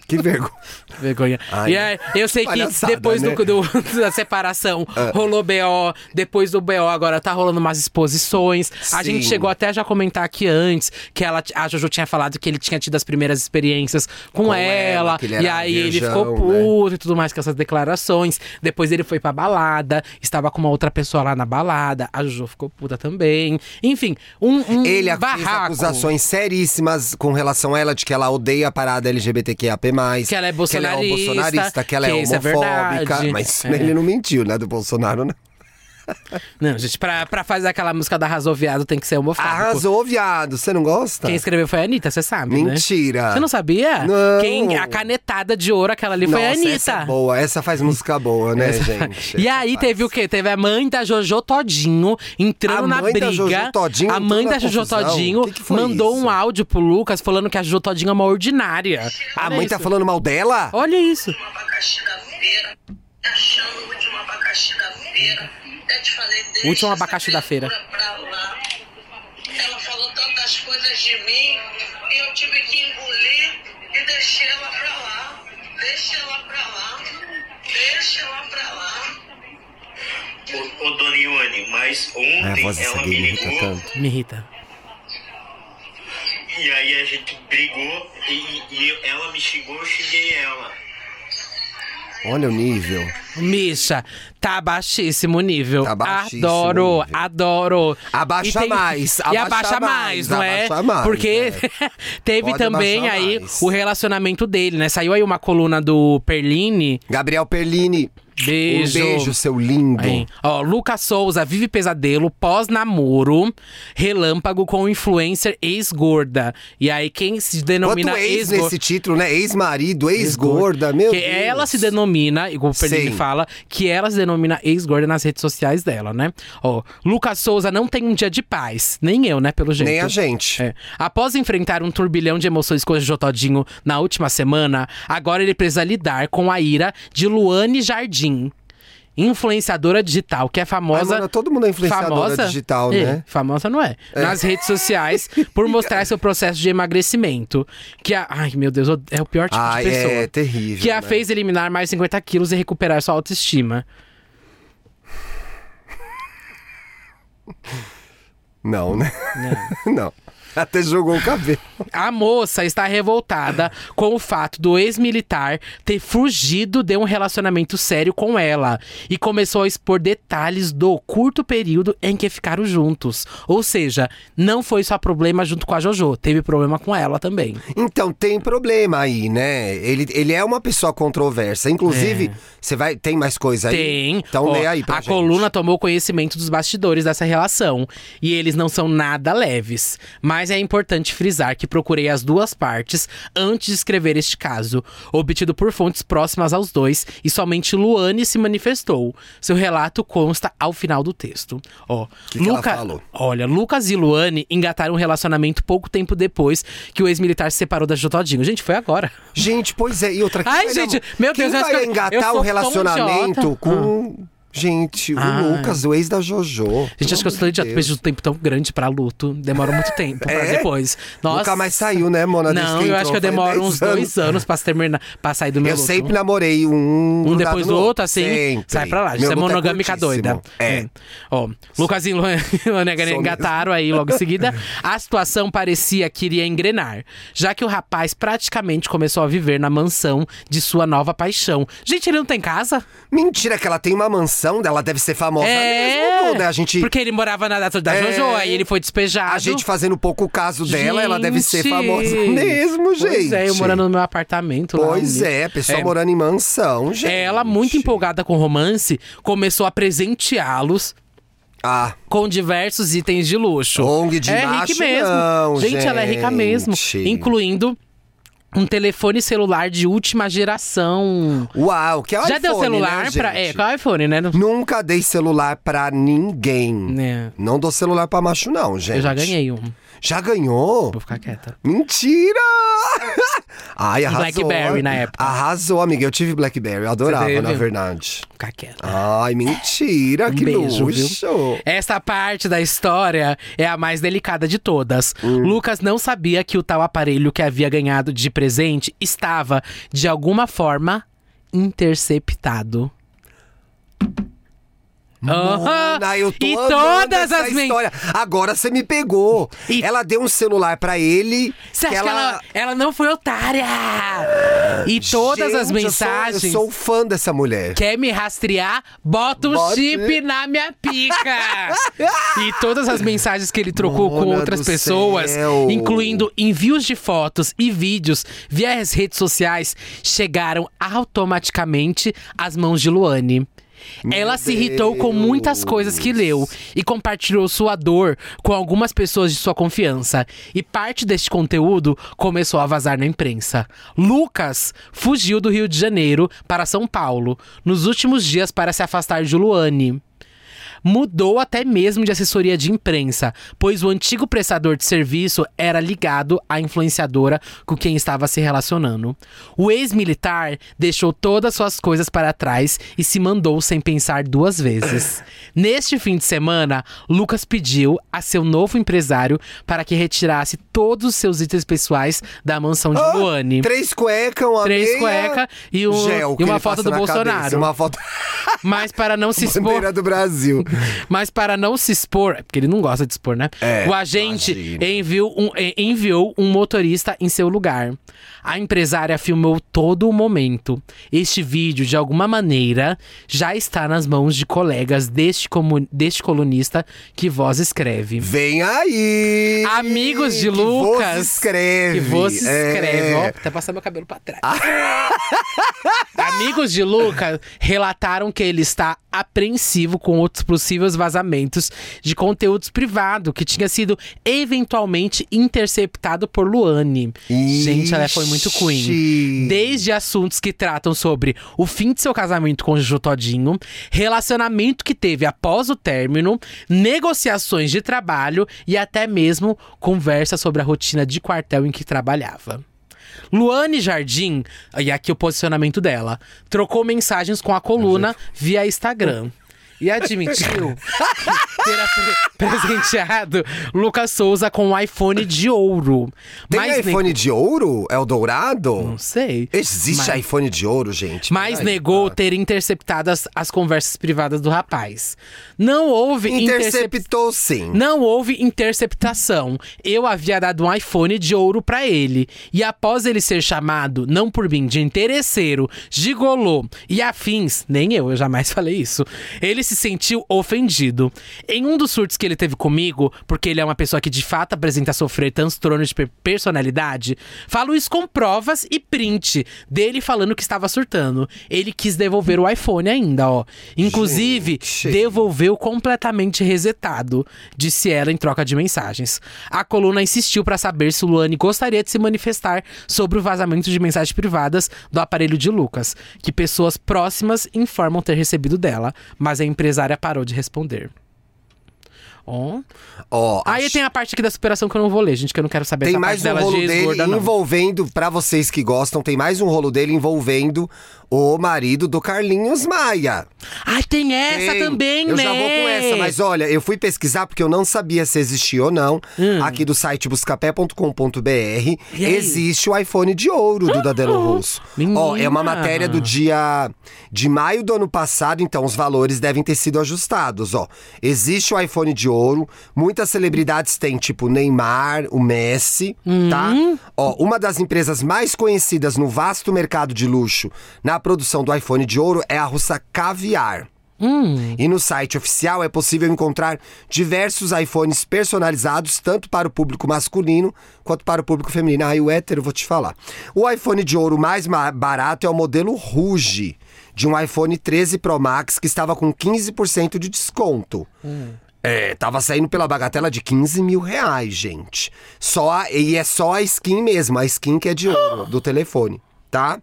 Que vergonha.
Vergonha.
Ai,
e aí, eu sei que depois do-
né? Ah.
do- da separação rolou BO, depois do BO agora tá rolando umas exposições. A
Sim.
gente chegou até a já comentar aqui antes que ela, a Jojo tinha falado que ele tinha tido as primeiras experiências com,
Com
ela,
ela, ele
e aí ele
virgão,
ficou
né?
puto e tudo mais com essas declarações. Depois ele foi pra balada, estava com uma outra pessoa lá na balada, a Jojo ficou puta também. Enfim, um, um
Ele fez
barraco.
acusações seríssimas com relação a ela de que ela odeia a parada LGBTQIAP+.
Que ela é
Que ela é
bolsonarista,
bolsonarista, que ela é
que isso é
homofóbica.
verdade.
mas
É.
ele não mentiu, né, do Bolsonaro, né?
Não, gente, pra, pra fazer aquela música da Arrasou Viado tem que ser homofóbico.
Arrasou, viado. Você não gosta?
Quem escreveu foi a Anitta, você sabe, né?
Mentira.
Você não sabia?
Não.
Quem, a canetada de ouro, aquela ali, foi a
Nossa,
Anitta.
Essa é boa. Essa faz música boa, né, gente?
E
Essa
aí
faz.
teve o quê? Teve a mãe da Jojo Todinho entrando
A
na
mãe
briga.
da Jojo Todinho
a mãe da Jojo? Todinho
Que que
mandou
isso?
um áudio pro Lucas falando que a Jojo Todinho é uma ordinária.
A mãe tá
isso.
falando mal dela?
Olha isso.
último abacaxi da feira. Tá achando o último abacaxi da feira. Até te falei, deixa
Último abacaxi da feira.
criatura Pra lá. Ela falou tantas coisas de mim e eu tive que engolir e deixei ela pra lá. Deixa ela pra lá. Deixa ela pra lá.
Ô, ô Dona Ione, mas ontem
voz dessa
ela me
me irrita tanto.
Me irrita.
e aí a gente brigou e, e ela me xingou, eu xinguei ela.
Olha o nível.
Misha, tá baixíssimo o nível.
Tá baixíssimo
adoro,
nível.
adoro.
Abaixa mais,
E
abaixa
mais,
mais,
não é?
mais,
Porque
é.
teve
Pode
também aí
mais.
o relacionamento dele, né? Saiu aí uma coluna do Perline.
Gabriel Perlini.
Beijo.
Um beijo, seu lindo.
Aí, ó, Lucas Souza vive pesadelo pós-namoro, relâmpago com influencer ex-gorda. E aí, quem se denomina
Quanto ex
ex-gorda.
nesse título, né? Ex-marido, ex-gorda, meu
que
Deus.
ela se denomina, igual o
Sim.
fala, que ela se denomina ex-gorda nas redes sociais dela, né? Ó, Lucas Souza não tem um dia de paz. Nem eu, né, pelo jeito.
Nem a gente.
É. Após enfrentar um turbilhão de emoções com o Jotodinho na última semana, agora ele precisa lidar com a ira de Luane Jardim. Influenciadora digital, que é famosa.
Ai, mano, todo mundo é influenciadora
famosa,
digital,
É,
né?
Famosa não é. Nas redes sociais, por mostrar seu processo de emagrecimento. Que a. Ai, meu Deus, é o pior tipo
Ai,
de pessoa.
é terrível,
Que a
né?
fez eliminar mais 50 quilos e recuperar sua autoestima.
Não, né? Não. Até jogou o cabelo.
A moça está revoltada com o fato do ex-militar ter fugido de um relacionamento sério com ela e começou a expor detalhes do curto período em que ficaram juntos. Ou seja, não foi só problema junto com a JoJo, teve problema com ela também.
Então tem problema aí, né? Ele, ele é uma pessoa controversa. Inclusive, você vai. Tem mais coisa aí?
É. Tem.
Então
Ó,
lê aí pra
A
gente.
coluna tomou conhecimento dos bastidores dessa relação. E eles não são nada leves. Mas é importante frisar que procurei as duas partes antes de escrever este caso. Obtido por fontes próximas aos dois. E somente Luane se manifestou. Seu relato consta ao final do texto. Ó,
Que que ela falou?
Olha, Lucas e Luane engataram um relacionamento pouco tempo depois que o ex-militar se separou da Jotodinho. Gente, foi agora.
Gente, pois é. E outra quem
Ai, gente, meu
quem
Deus, eu acho
vai
que eu- eu
engatar
tão
relacionamento com. Gente, o
Ai.
Lucas, o ex da JoJo.
Gente, acho que eu sou idiota. Depois de um tempo tão grande pra luto. Demora muito tempo pra
É?
depois. Nossa.
Nunca mais saiu, né, Mona?
Não, eu acho que eu demoro
10
uns dois anos pra terminar, pra sair do meu
Eu
luto.
sempre namorei um.
Um depois do outro, assim,
Sempre.
sai pra lá. Isso é
luto
monogâmica
curtíssimo.
doida.
É.
Ó, Lucas e Luane
Sou
engataram aí logo em seguida. A situação parecia que iria engrenar, já que o rapaz praticamente começou a viver na mansão de sua nova paixão. Gente, ele não tem casa?
Mentira, que ela tem uma mansão, ela deve ser famosa mesmo, né? A gente.
Porque ele morava na data da
É.
Jojo, aí ele foi despejado.
A gente fazendo pouco caso dela, ela deve ser
Gente!
famosa mesmo, gente.
Pois é, eu morando no meu apartamento lá.
Pois
humilde.
é, pessoa
É.
morando em mansão, gente.
Ela, muito empolgada com o romance, começou a presenteá-los
Ah,
com diversos itens de luxo.
ONG de
é
macho,
rica mesmo.
não,
gente, ela é rica mesmo.
gente.
Incluindo um telefone celular de última geração.
uau, que é o
Já deu
iPhone,
celular
né,
pra. É, qual é o iPhone, né?
Nunca dei celular pra ninguém.
É.
Não dou celular pra macho, não, gente.
Eu já ganhei um.
Já ganhou?
Vou ficar quieta.
Mentira! Ai, arrasou.
Blackberry na época.
Arrasou, amiga. Eu tive Blackberry, eu adorava, na verdade.
Vou ficar quieta.
Ai, mentira,
Um
que
beijo, viu?
luxo.
Esta parte da história é a mais delicada de todas.
Hum.
Lucas não sabia que o tal aparelho que havia ganhado de presente estava, de alguma forma, interceptado. Aham.
Eu tô
E
amando
todas
essa
as men-
história. Agora você me pegou.
E-
Ela deu um celular pra ele.
Você acha que ela... ela não foi otária? E todas as
Gente, eu sou-
mensagens.
Eu sou, fã dessa mulher.
Quer me rastrear? Bota um
Bota-
chip na minha pica! e todas as mensagens que ele trocou com
Mona
outras
do
pessoas,
céu.
incluindo envios de fotos e vídeos via as redes sociais, chegaram automaticamente às mãos de Luane. Ela se irritou com muitas coisas que leu e compartilhou sua dor com algumas pessoas de sua confiança. E parte deste conteúdo começou a vazar na imprensa. Lucas fugiu do Rio de Janeiro para São Paulo nos últimos dias para se afastar de Luane mudou até mesmo de assessoria de imprensa, pois o antigo prestador de serviço era ligado à influenciadora com quem estava se relacionando. O ex-militar deixou todas suas coisas para trás e se mandou sem pensar duas vezes. Neste fim de semana, Lucas pediu a seu novo empresário para que retirasse todos os seus itens pessoais da mansão de Luane.
Três cuecas, uma
Três
meia,
cuecas e, um-
gel
e uma foto do
na
Bolsonaro.
cabeça, uma foto
Mas para não se expor.
bandeira do Brasil.
Mas para não se expor, é porque ele não gosta de expor, né?
É,
o agente enviou um, eh, enviou um motorista em seu lugar. A empresária filmou todo o momento. Este vídeo, de alguma maneira, já está nas mãos de colegas deste, deste colunista que voz escreve.
Vem aí!
Amigos de
que
Lucas.
Escreve.
Que você escreve, ó.
É.
Até passar meu cabelo pra trás. Amigos de Lucas relataram que ele está apreensivo com outros possíveis vazamentos de conteúdos privados que tinha sido eventualmente interceptado por Luane. Gente, ela foi muito
Ixi.
queen. Desde assuntos que tratam sobre o fim de seu casamento com o Juju Todinho, relacionamento que teve após o término, negociações de trabalho e até mesmo conversa sobre a rotina de quartel em que trabalhava. Luane Jardim, e aqui o posicionamento dela, trocou mensagens com a coluna via Instagram. E admitiu ter presenteado Lucas Souza com um iPhone de ouro.
Tem
Mas
iPhone de ouro? É o dourado?
Não sei.
Existe
Mas-
iPhone de ouro, gente?
Mas
Peraí.
negou ter interceptado as, as conversas privadas do rapaz. Não houve.
Interceptou sim.
Não houve interceptação. Eu havia dado um iPhone de ouro pra ele. E após ele ser chamado, não por mim, de interesseiro, gigolô e afins, nem eu, eu jamais falei isso. Ele se sentiu ofendido. Em um dos surtos que ele teve comigo, porque ele é uma pessoa que de fato apresenta sofrer transtornos de per- personalidade, falo isso com provas e print dele falando que estava surtando. Ele quis devolver o iPhone ainda, ó. Inclusive,
Gente.
devolveu completamente resetado, disse ela em troca de mensagens. A coluna insistiu para saber se Luane gostaria de se manifestar sobre o vazamento de mensagens privadas do aparelho de Lucas, que pessoas próximas informam ter recebido dela, mas a empresária parou de responder. Ó.
Ó,
Aí
acho-
tem a parte aqui da superação que eu não vou ler, gente, que eu não quero saber
Tem mais um rolo
de
dele
esgorda,
envolvendo, pra vocês que gostam, tem mais um rolo dele envolvendo o marido do Carlinhos Maia.
Ai, tem essa
Tem.
também,
eu
né?
já vou com essa, mas olha, eu fui pesquisar porque eu não sabia se existia ou não.
Hum.
Aqui do site buscapé.com.br existe o iPhone de ouro do Dadelo Russo. Ó, é uma
Menina.
matéria do dia de maio do ano passado, então os valores devem ter sido ajustados, ó. Existe o iPhone de ouro, muitas celebridades têm, tipo Neymar, o Messi, tá?
Hum.
Ó, uma das empresas mais conhecidas no vasto mercado de luxo na produção do iPhone de ouro é a russa Caviar. E no site oficial é possível encontrar diversos iPhones personalizados, tanto para o público masculino quanto para o público feminino. Ah, e o hétero, vou te falar. O iPhone de ouro mais ma- barato é o modelo Rouge, de um iPhone 13 Pro Max, que estava com 15% de desconto. É, tava saindo pela bagatela de 15 mil reais, gente. Só a- e é só a skin mesmo, a skin que é de ouro do telefone, tá?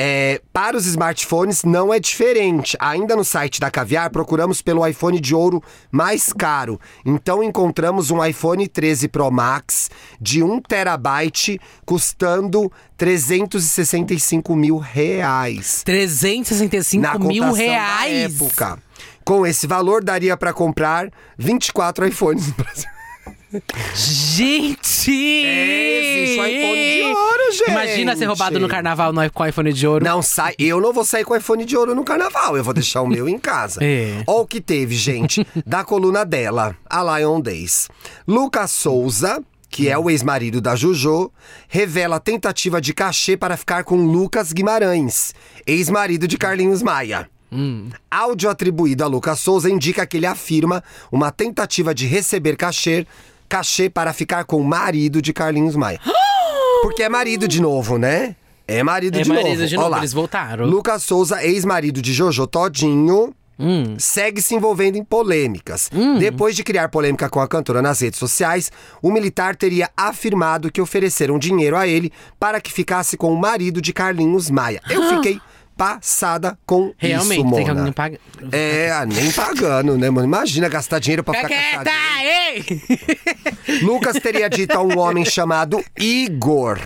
É, para os smartphones não é diferente. Ainda no site da Caviar procuramos pelo iPhone de ouro mais caro. Então encontramos um iPhone 13 Pro Max de 1 terabyte custando 365 mil reais.
365
Na
mil reais.
da época. Com esse valor daria para comprar 24 iPhones no Brasil.
Gente!
É, existe um iPhone de ouro, gente.
Imagina ser roubado no carnaval no- com iPhone de ouro.
Não sai, eu não vou sair com iPhone de ouro no carnaval, eu vou deixar o meu em casa.
É.
Ó o que teve, gente, da coluna dela, a Lion Days. Lucas Souza, que é o ex-marido da Jojo, revela tentativa de cachê para ficar com Lucas Guimarães, ex-marido de Carlinhos Maia. Áudio atribuído a Lucas Souza indica que ele afirma uma tentativa de receber cachê, cachê para ficar com o marido de Carlinhos Maia. Porque é marido de novo, né? É marido
É
de
marido
novo.
de novo,
lá.
eles voltaram.
Lucas Souza, ex-marido de Jojo Todinho.
Hum.
Segue se envolvendo em polêmicas. Depois de criar polêmica com a cantora nas redes sociais, o militar teria afirmado que ofereceram dinheiro a ele para que ficasse com o marido de Carlinhos Maia. Eu fiquei passada com
Realmente,
isso,
tem alguém pagar.
É, ah, nem pagando, né, mano? Imagina gastar dinheiro pra
Fica
ficar caçadinho.
ei!
Lucas teria dito a um homem chamado Igor.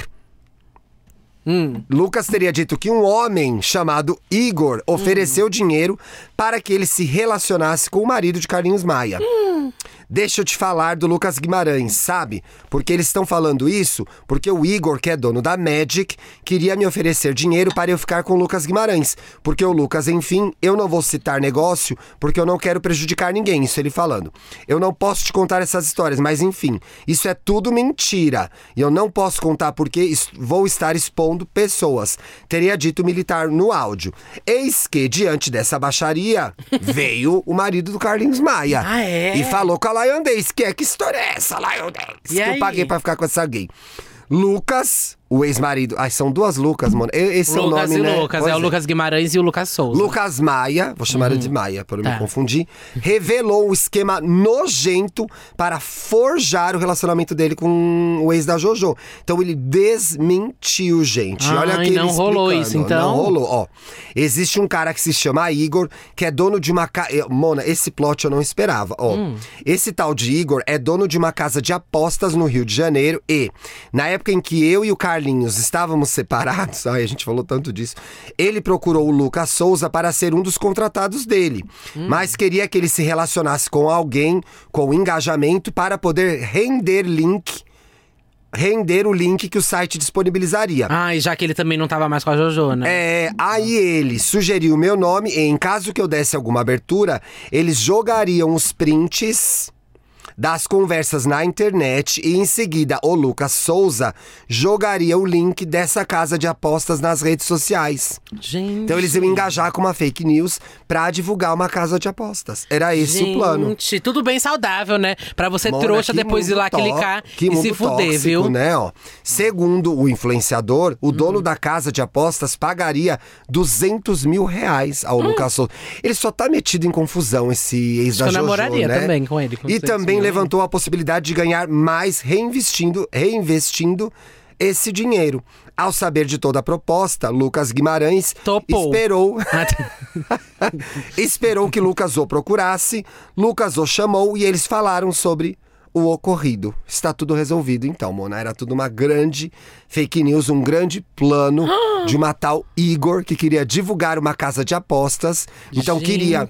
Lucas teria dito que um homem chamado Igor ofereceu dinheiro para que ele se relacionasse com o marido de Carlinhos Maia. Deixa eu te falar do Lucas Guimarães, sabe? Porque eles estão falando isso porque o Igor, que é dono da Magic, queria me oferecer dinheiro para eu ficar com o Lucas Guimarães. Porque o Lucas, enfim, eu não vou citar negócio porque eu não quero prejudicar ninguém, isso ele falando. Eu não posso te contar essas histórias, mas enfim, isso é tudo mentira. E eu não posso contar porque vou estar expondo pessoas. Teria dito o militar no áudio. Eis que, diante dessa baixaria, veio o marido do Carlinhos Maia.
Ah, é?
E falou com a Lion Days, que é que história é essa, Lion Days?
E
que
aí?
eu paguei pra ficar com essa gay. Lucas, o ex-marido. Ai, são duas Lucas, mano. Esse é o
Lucas
nome,
e
né?
Lucas,
Pois
é o Lucas Guimarães e o Lucas Souza.
Lucas Maia, vou chamar ele de Maia para não
Tá.
me confundir, revelou um esquema nojento para forjar o relacionamento dele com o ex da JoJo. Então ele desmentiu, gente.
Ah,
Olha aqui ele
não rolou isso, então?
Não rolou, ó. Existe um cara que se chama Igor, que é dono de uma casa... Mona, esse plot eu não esperava, ó.
Hum.
Esse tal de Igor é dono de uma casa de apostas no Rio de Janeiro e, na época em que eu e o Carlinhos estávamos separados, ai, a gente falou tanto disso, ele procurou o Lucas Souza para ser um dos contratados dele,
Hum.
mas queria que ele se relacionasse com alguém com engajamento para poder render link, render o link que o site disponibilizaria.
Ah, e já que ele também não tava mais com a Jojo, né?
É, aí ele sugeriu o meu nome e em caso que eu desse alguma abertura, eles jogariam os prints das conversas na internet e em seguida o Lucas Souza jogaria o link dessa casa de apostas nas redes sociais.
Gente.
Então eles iam engajar com uma fake news pra divulgar uma casa de apostas. Era esse
Gente,
o plano.
tudo bem saudável, né? Pra você
Mona,
trouxa depois ir lá clicar
que
e se fuder,
tóxico,
viu? Hum.
Né, ó. Segundo o influenciador, o dono da casa de apostas pagaria 200 mil reais ao Lucas Souza. Ele só tá metido em confusão, esse ex da
Hum. que eu
Jojo,
namoraria
né?
também com ele, com
e
200
também. Levantou a possibilidade de ganhar mais reinvestindo, reinvestindo esse dinheiro. Ao saber de toda a proposta, Lucas Guimarães
Topou.
esperou Esperou que Lucas o procurasse, Lucas o chamou e eles falaram sobre o ocorrido. Está tudo resolvido então, Mona. Era tudo uma grande fake news, um grande plano de uma tal Igor que queria divulgar uma casa de apostas. Então
Gente.
queria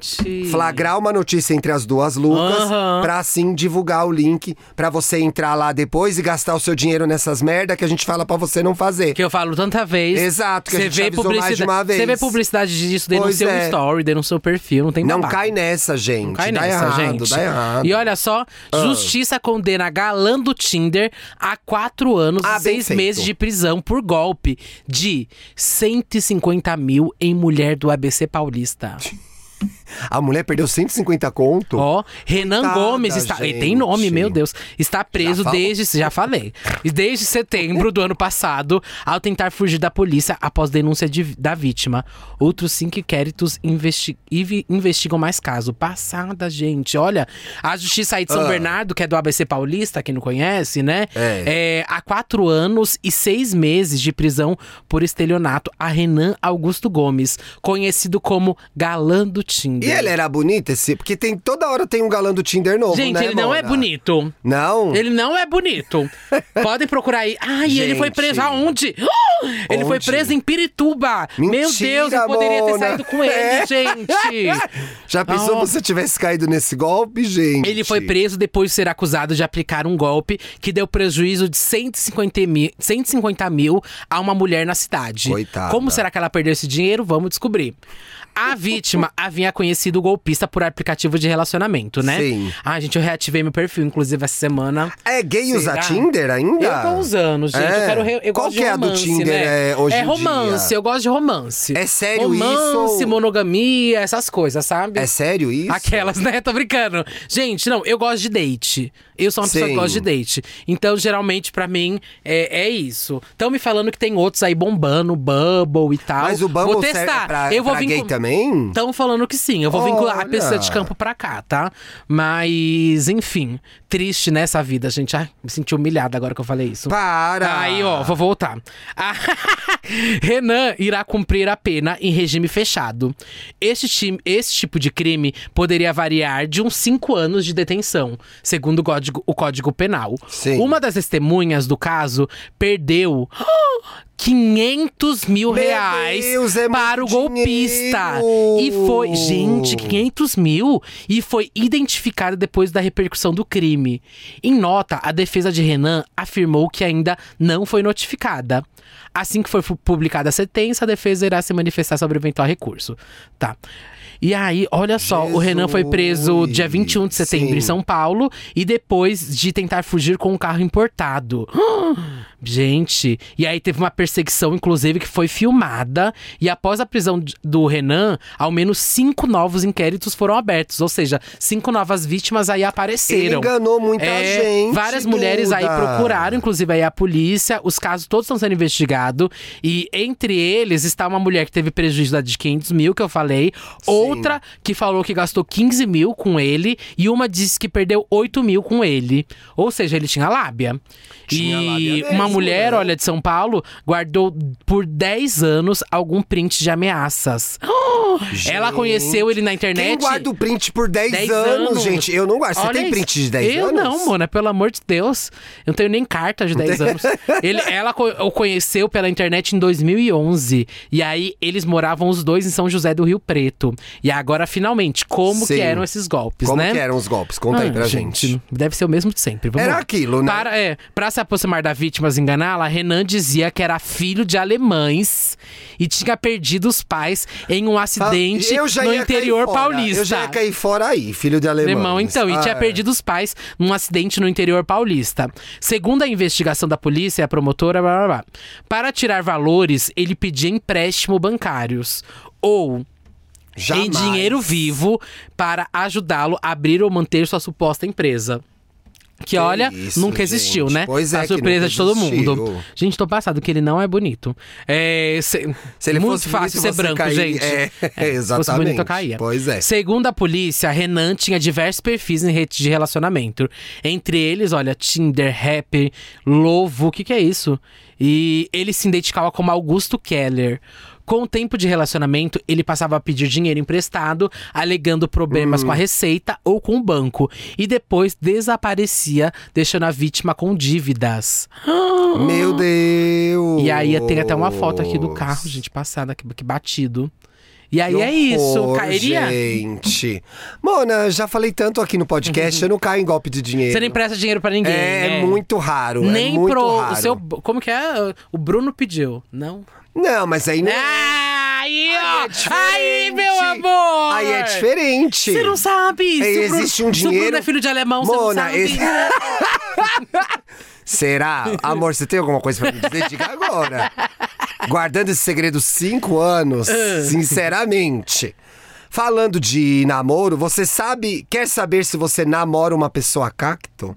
flagrar uma notícia entre as duas Lucas
Aham.
pra assim divulgar o link pra você entrar lá depois e gastar o seu dinheiro nessas merda que a gente fala pra você não fazer.
Que eu falo tanta vez.
Exato, que a
Você
gente
vê
mais de
publicidade-
uma vez.
Você vê publicidade disso dentro do
Pois
seu
é.
story, dentro do seu perfil, não tem
Não
babado.
cai nessa, gente.
Não cai
dá
nessa,
errado,
gente.
Dá errado.
E olha só, justiça condena galã do Tinder a quatro anos
Ah,
e seis
feito.
meses de prisão por golpe de 150 mil em mulher do ABC Paulista.
A mulher perdeu 150 conto.
Ó, Renan
Coitada,
Gomes está. Ele tem
gente.
nome, meu Deus. Está preso
Já
desde. Já falei. Desde setembro do ano passado, ao tentar fugir da polícia após denúncia de- da vítima. Outros cinco inquéritos investi- investigam mais caso. Passada, gente. Olha, a justiça aí de São
Ah.
Bernardo, que é do ABC Paulista, quem não conhece, né?
É.
É, há quatro anos e seis meses de prisão por estelionato a Renan Augusto Gomes, conhecido como galã do Tinder.
E ele era bonito esse? Porque tem toda hora tem um galã do Tinder novo,
Gente,
né,
ele não é bonito.
Não?
Ele não é bonito. Podem procurar aí. Ai, ele foi
Gente.
preso aonde? Ele foi
Onde?
preso em Pirituba. Meu
Mentira,
Deus, eu poderia ter
Mona.
saído com ele,
É.
gente.
Já pensou
Ah.
se você tivesse caído nesse golpe, gente?
Ele foi preso depois de ser acusado de aplicar um golpe que deu prejuízo de 150 mil, 150 mil a uma mulher na cidade.
Coitada.
Como será que ela perdeu esse dinheiro? Vamos descobrir. A vítima havia, conhecido golpista por aplicativo de relacionamento, né?
Sim.
Ah, gente, eu reativei meu perfil, inclusive, essa semana.
É gay usar? Tinder ainda?
Eu tô usando, gente.
É.
Eu quero. re- Eu
Qual
gosto
que
de
é a do
romance,
Tinder,
né?
é, hoje
é romance,
dia?
eu gosto de romance.
É sério
romance,
isso?
monogamia, essas coisas, sabe?
É sério isso?
Aquelas, né? Tô brincando. Gente, não, eu gosto de date. Eu sou uma pessoa
Sim.
que gosta de date. Então, geralmente, pra mim, é, é isso. Estão me falando que tem outros aí bombando, Bubble e tal.
Mas o Bumble
Vou
serve
testar.
pra,
eu vou
pra
vincul-
gay também?
Estão falando que sim. Eu vou vincular a
Olha.
pessoa de campo pra cá, tá? Mas, enfim. Triste nessa vida, gente. Ai, me senti humilhada agora que eu falei isso.
Para!
Aí, ó, vou voltar. Ah, Renan irá cumprir a pena em regime fechado. Este, time, esse tipo de crime poderia variar de uns 5 anos de detenção, segundo o código, o código Penal.
Sim.
Uma das testemunhas do caso perdeu 500 mil
Meu
reais
Deus, é
para o golpista.
dinheiro!
E foi. Gente, 500 mil! E foi identificada depois da repercussão do crime. Em nota, a defesa de Renan afirmou que ainda não foi notificada. Assim que for publicada a sentença, a defesa irá se manifestar sobre o eventual recurso. Tá. E aí, olha só, o Renan foi preso dia 21 de setembro
Sim.
em São Paulo e depois de tentar fugir com um carro importado. Gente, e aí teve uma perseguição, inclusive, que foi filmada. E após a prisão do Renan, ao menos cinco novos inquéritos foram abertos. Ou seja, cinco novas vítimas aí apareceram.
Ele enganou muita
É,
gente,
Várias mulheres aí
Duda.
procuraram, inclusive aí a polícia. Os casos todos estão sendo investigados. E entre eles está uma mulher que teve prejuízo de 500 mil, que eu falei. Outra que falou que gastou 15 mil com ele. E uma disse que perdeu 8 mil com ele. Ou seja, ele tinha lábia.
Tinha
e
lábia
uma
mesmo,
mulher,
né?
olha, de São Paulo, guardou por 10 anos algum print de ameaças. Ela
Gente.
conheceu ele na internet.
Quem guarda o print por 10,
10
anos,
anos.
gente? Eu não guardo. Você
Olha
tem print de 10
eu
anos?
não, mona, pelo amor de Deus. Eu não tenho nem carta de 10 anos. Ele, ela o conheceu pela internet em 2011. E aí, eles moravam os dois em São José do Rio Preto. E agora, finalmente, como
Sim.
que eram esses golpes,
Como
né?
que eram os golpes? Conta aí
Ah,
pra gente.
Deve ser o mesmo de sempre. Vamos
Era
lá.
aquilo, né?
Para, é, pra se aproximar da vítima enganá-la, Renan dizia que era filho de alemães e tinha perdido os pais em um acidente
Ah,
no interior paulista.
Eu já ia cair fora aí, filho de alemão.
Alemão, então, e tinha perdido os pais num acidente no interior paulista. Segundo a investigação da polícia e a promotora, blá, blá, blá, para tirar valores, ele pedia empréstimo bancários. Ou em dinheiro vivo para ajudá-lo a abrir ou manter sua suposta empresa. Que, olha,
isso,
nunca existiu,
gente.
né?
Pois é,
a
que
surpresa de todo
existiu.
mundo. Gente, tô passado que ele não é bonito. É, se-
Se ele
muito
fosse
fácil
bonito,
ser branco,
cair-
gente.
É,
Se fosse
exatamente.
bonito, eu caía.
Pois é.
Segundo a polícia, Renan tinha diversos perfis em redes de relacionamento. Entre eles, olha, Tinder, Rapper, Lovo, o que, que é isso? E ele se identificava como Augusto Keller. Com o tempo de relacionamento, ele passava a pedir dinheiro emprestado, alegando problemas
Hum.
com a receita ou com o banco. E depois desaparecia, deixando a vítima com dívidas.
Meu Deus!
E aí tem até uma foto aqui do carro, gente, passada, que, que batido. E aí
Que
é isso,
horror,
cairia?
Gente. Mona, já falei tanto aqui no podcast, eu não caio em golpe de dinheiro.
Você não empresta dinheiro pra ninguém.
É,
né?
muito raro.
Nem
é muito
pro.
raro.
O seu, como que é? O Bruno pediu. Não.
Não, mas aí não.
Ah, aí, ó!
é
aí, meu amor!
Aí é diferente.
Você não sabe.
Aí
se o Bruno-
existe um
Se o Bruno
dinheiro-
é filho de alemão, você não
Mona,
sabe.
esse- Será? Amor, você tem alguma coisa pra me dizer? Diga agora. Guardando esse segredo cinco anos,
Ah.
sinceramente. Falando de namoro, você sabe. Quer saber se você namora uma pessoa cacto?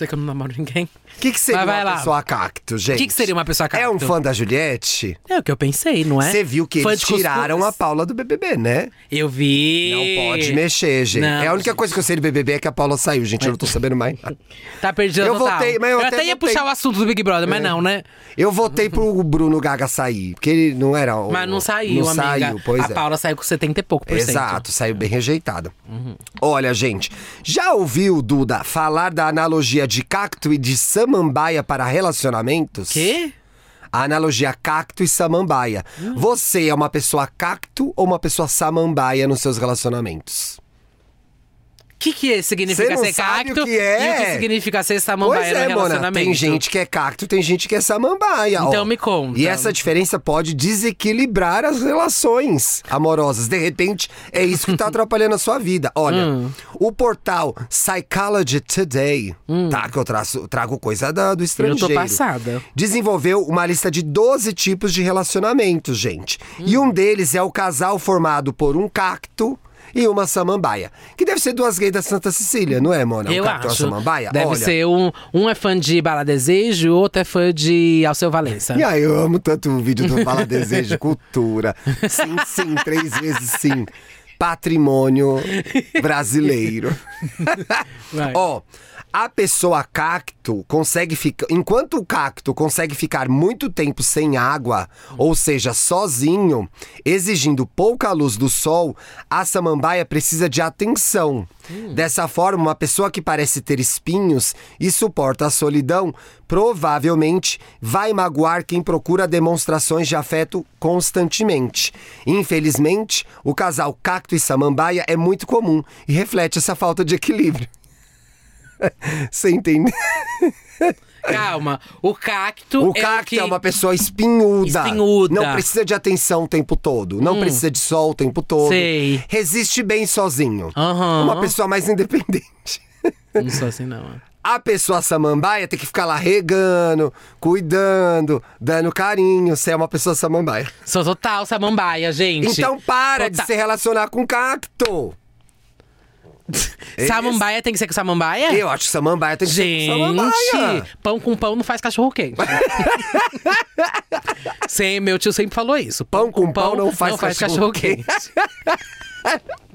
Sei que eu não namoro ninguém.
O que, que seria
Mas vai
uma
lá.
pessoa cacto, gente?
O que, que seria uma pessoa cacto?
É um fã da Juliette?
É o que eu pensei, não é?
Você viu que
Fã
eles
de cuscuz.
tiraram a Paula do BBB, né?
Eu vi.
Não pode mexer, gente.
Não,
é a única
gente.
coisa que eu sei do BBB é que a Paula saiu, gente. Eu não tô sabendo mais.
Tá perdido
Eu
total.
votei, mas eu até
ia
votei.
puxar o assunto do Big Brother, mas não, né?
Eu votei pro Bruno Gaga sair, porque ele não era o.
Mas não saiu,
não
amiga.
Saiu, pois
a
é.
Paula saiu com 70 e pouco por cento.
Exato, saiu bem rejeitada. Olha, gente, já ouviu, Duda, falar da analogia de cacto e de samambaia para relacionamentos?
Quê?
A analogia cacto e samambaia. Você é uma pessoa cacto ou uma pessoa samambaia nos seus relacionamentos?
Que, que significa ser
o
cacto
que é?
e o que significa ser samambaia
Pois
no
é, Mona.
relacionamento?
Tem gente que é cacto, tem gente que é samambaia.
Então
ó.
me conta.
E essa diferença pode desequilibrar as relações amorosas. De repente, é isso que tá atrapalhando a sua vida. Olha,
Hum.
o portal Psychology Today, tá? Que eu traço- trago coisa da- do
Eu
estrangeiro.
tô passada.
Desenvolveu uma lista de 12 tipos de relacionamentos, gente. E
Hum.
um deles é o casal formado por um cacto e uma samambaia. Que deve ser duas gays da Santa Cecília, não é, Mona?
Eu
um
acho.
samambaia?
Deve
Olha,
ser um. Um é fã de Bala Desejo, o outro é fã de Alceu Valença.
E aí, eu amo tanto o vídeo do Fala Desejo Cultura. Sim, sim, três vezes sim. Patrimônio brasileiro. Ó, a pessoa cacto consegue ficar. Enquanto o cacto consegue ficar muito tempo sem água, ou seja, sozinho, exigindo pouca luz do sol, a samambaia precisa de atenção. Dessa forma, uma pessoa que parece ter espinhos e suporta a solidão, provavelmente vai magoar quem procura demonstrações de afeto constantemente. Infelizmente, o casal cacto e samambaia é muito comum e reflete essa falta de equilíbrio. Você entende?
Calma. O cacto.
O
é
cacto
que...
é uma pessoa espinhuda.
Espinhuda.
Não precisa de atenção o tempo todo. Não precisa de sol o tempo todo.
Sei.
Resiste bem sozinho.
Aham.
Uma pessoa mais independente.
Não sou assim, não.
A pessoa samambaia tem que ficar lá regando, cuidando, dando carinho. Você é uma pessoa samambaia.
Sou total samambaia, gente.
Então para de
Total-
se relacionar com cacto.
Samambaia tem que ser com samambaia?
Eu acho que samambaia tem que ser com
Gente,
samambaia.
pão com pão não faz cachorro quente. Sim, meu tio sempre falou isso.
Pão com pão não faz
cachorro quente.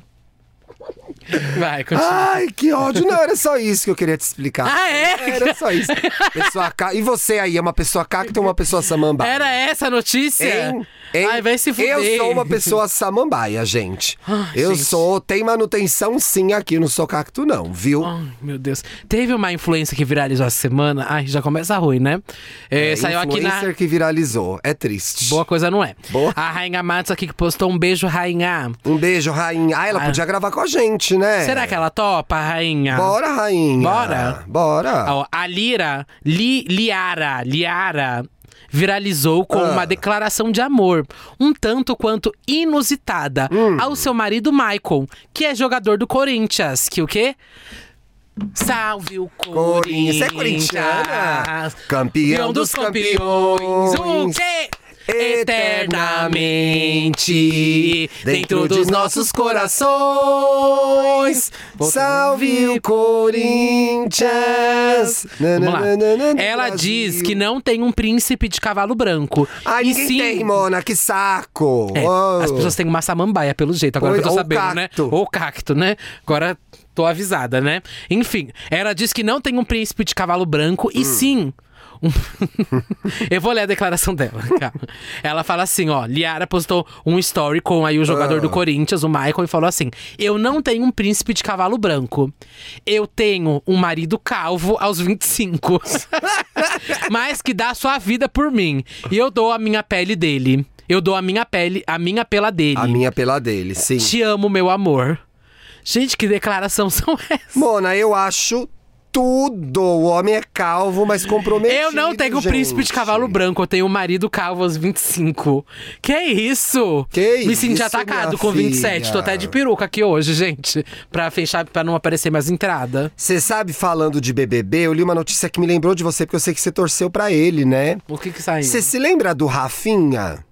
Vai, continua.
Ai, que ódio. Não, era só isso que eu queria te explicar.
Ah, é?
Era só isso. Pessoa ca... E você aí, é uma pessoa cacto ou uma pessoa samambaia?
Era essa a notícia?
Hein? Hein?
Ai, vai se fuder.
Eu sou uma pessoa samambaia, gente.
Ai,
eu
gente.
sou. Tem manutenção sim aqui, não sou cacto, não, viu?
Ai, meu Deus. Teve uma influência que viralizou essa semana. Ai, já começa ruim, né? É,
É,
saiu aqui na.
influencer que viralizou. É triste.
Boa coisa não é.
Boa.
A Rainha Matos aqui que postou um beijo, Rainha.
Um beijo, rainha. Ah, ela
Ah.
podia gravar com a gente, né?
Será que ela topa, Rainha?
Bora, rainha.
Bora?
Bora.
Ó, a Lira, Li, Liara, Liara, viralizou com
Ah.
uma declaração de amor, um tanto quanto inusitada,
Hum.
ao seu marido Michael, que é jogador do Corinthians. Que o quê? Salve o
Corinthians.
Corinthians!
Você é corintiana? Campeão dos campeões.
O quê? Eternamente dentro dos nossos corações.
Salve o Corinthians.
Vamos lá. Ela diz que não tem um príncipe de cavalo branco.
Ai,
e sim,
tem, Mona. Que saco.
É,
Oh.
As pessoas têm uma samambaia, pelo jeito, agora que eu tô sabendo, né?
cacto.
Ou cacto, né? Agora tô avisada, né? Enfim, ela diz que não tem um príncipe de cavalo branco,
Hum.
e sim. Um- eu vou ler a declaração dela, calma. Ela fala assim, ó, Liara postou um story com aí o jogador
Ah.
do Corinthians, o Michael, e falou assim: "Eu não tenho um príncipe de cavalo branco. Eu tenho um marido calvo aos 25, mas que dá sua vida por mim, e eu dou a minha pele dele. Eu dou a minha pele, a minha pela dele.
A minha pela dele, sim.
Te amo, meu amor. Gente, que declaração são essas?
Mona, eu acho tudo. O homem é calvo, mas comprometido.
Eu não tenho
gente.
príncipe de cavalo branco, eu tenho um marido calvo aos 25. Que isso?
Que
Me senti
isso,
atacado
minha
com 27.
filha?
Tô até de peruca aqui hoje, gente. Pra fechar, pra não aparecer mais entrada.
Você sabe, falando de BBB, eu li uma notícia que me lembrou de você, porque eu sei que você torceu pra ele, né?
O que que saiu?
Você se lembra do Rafinha?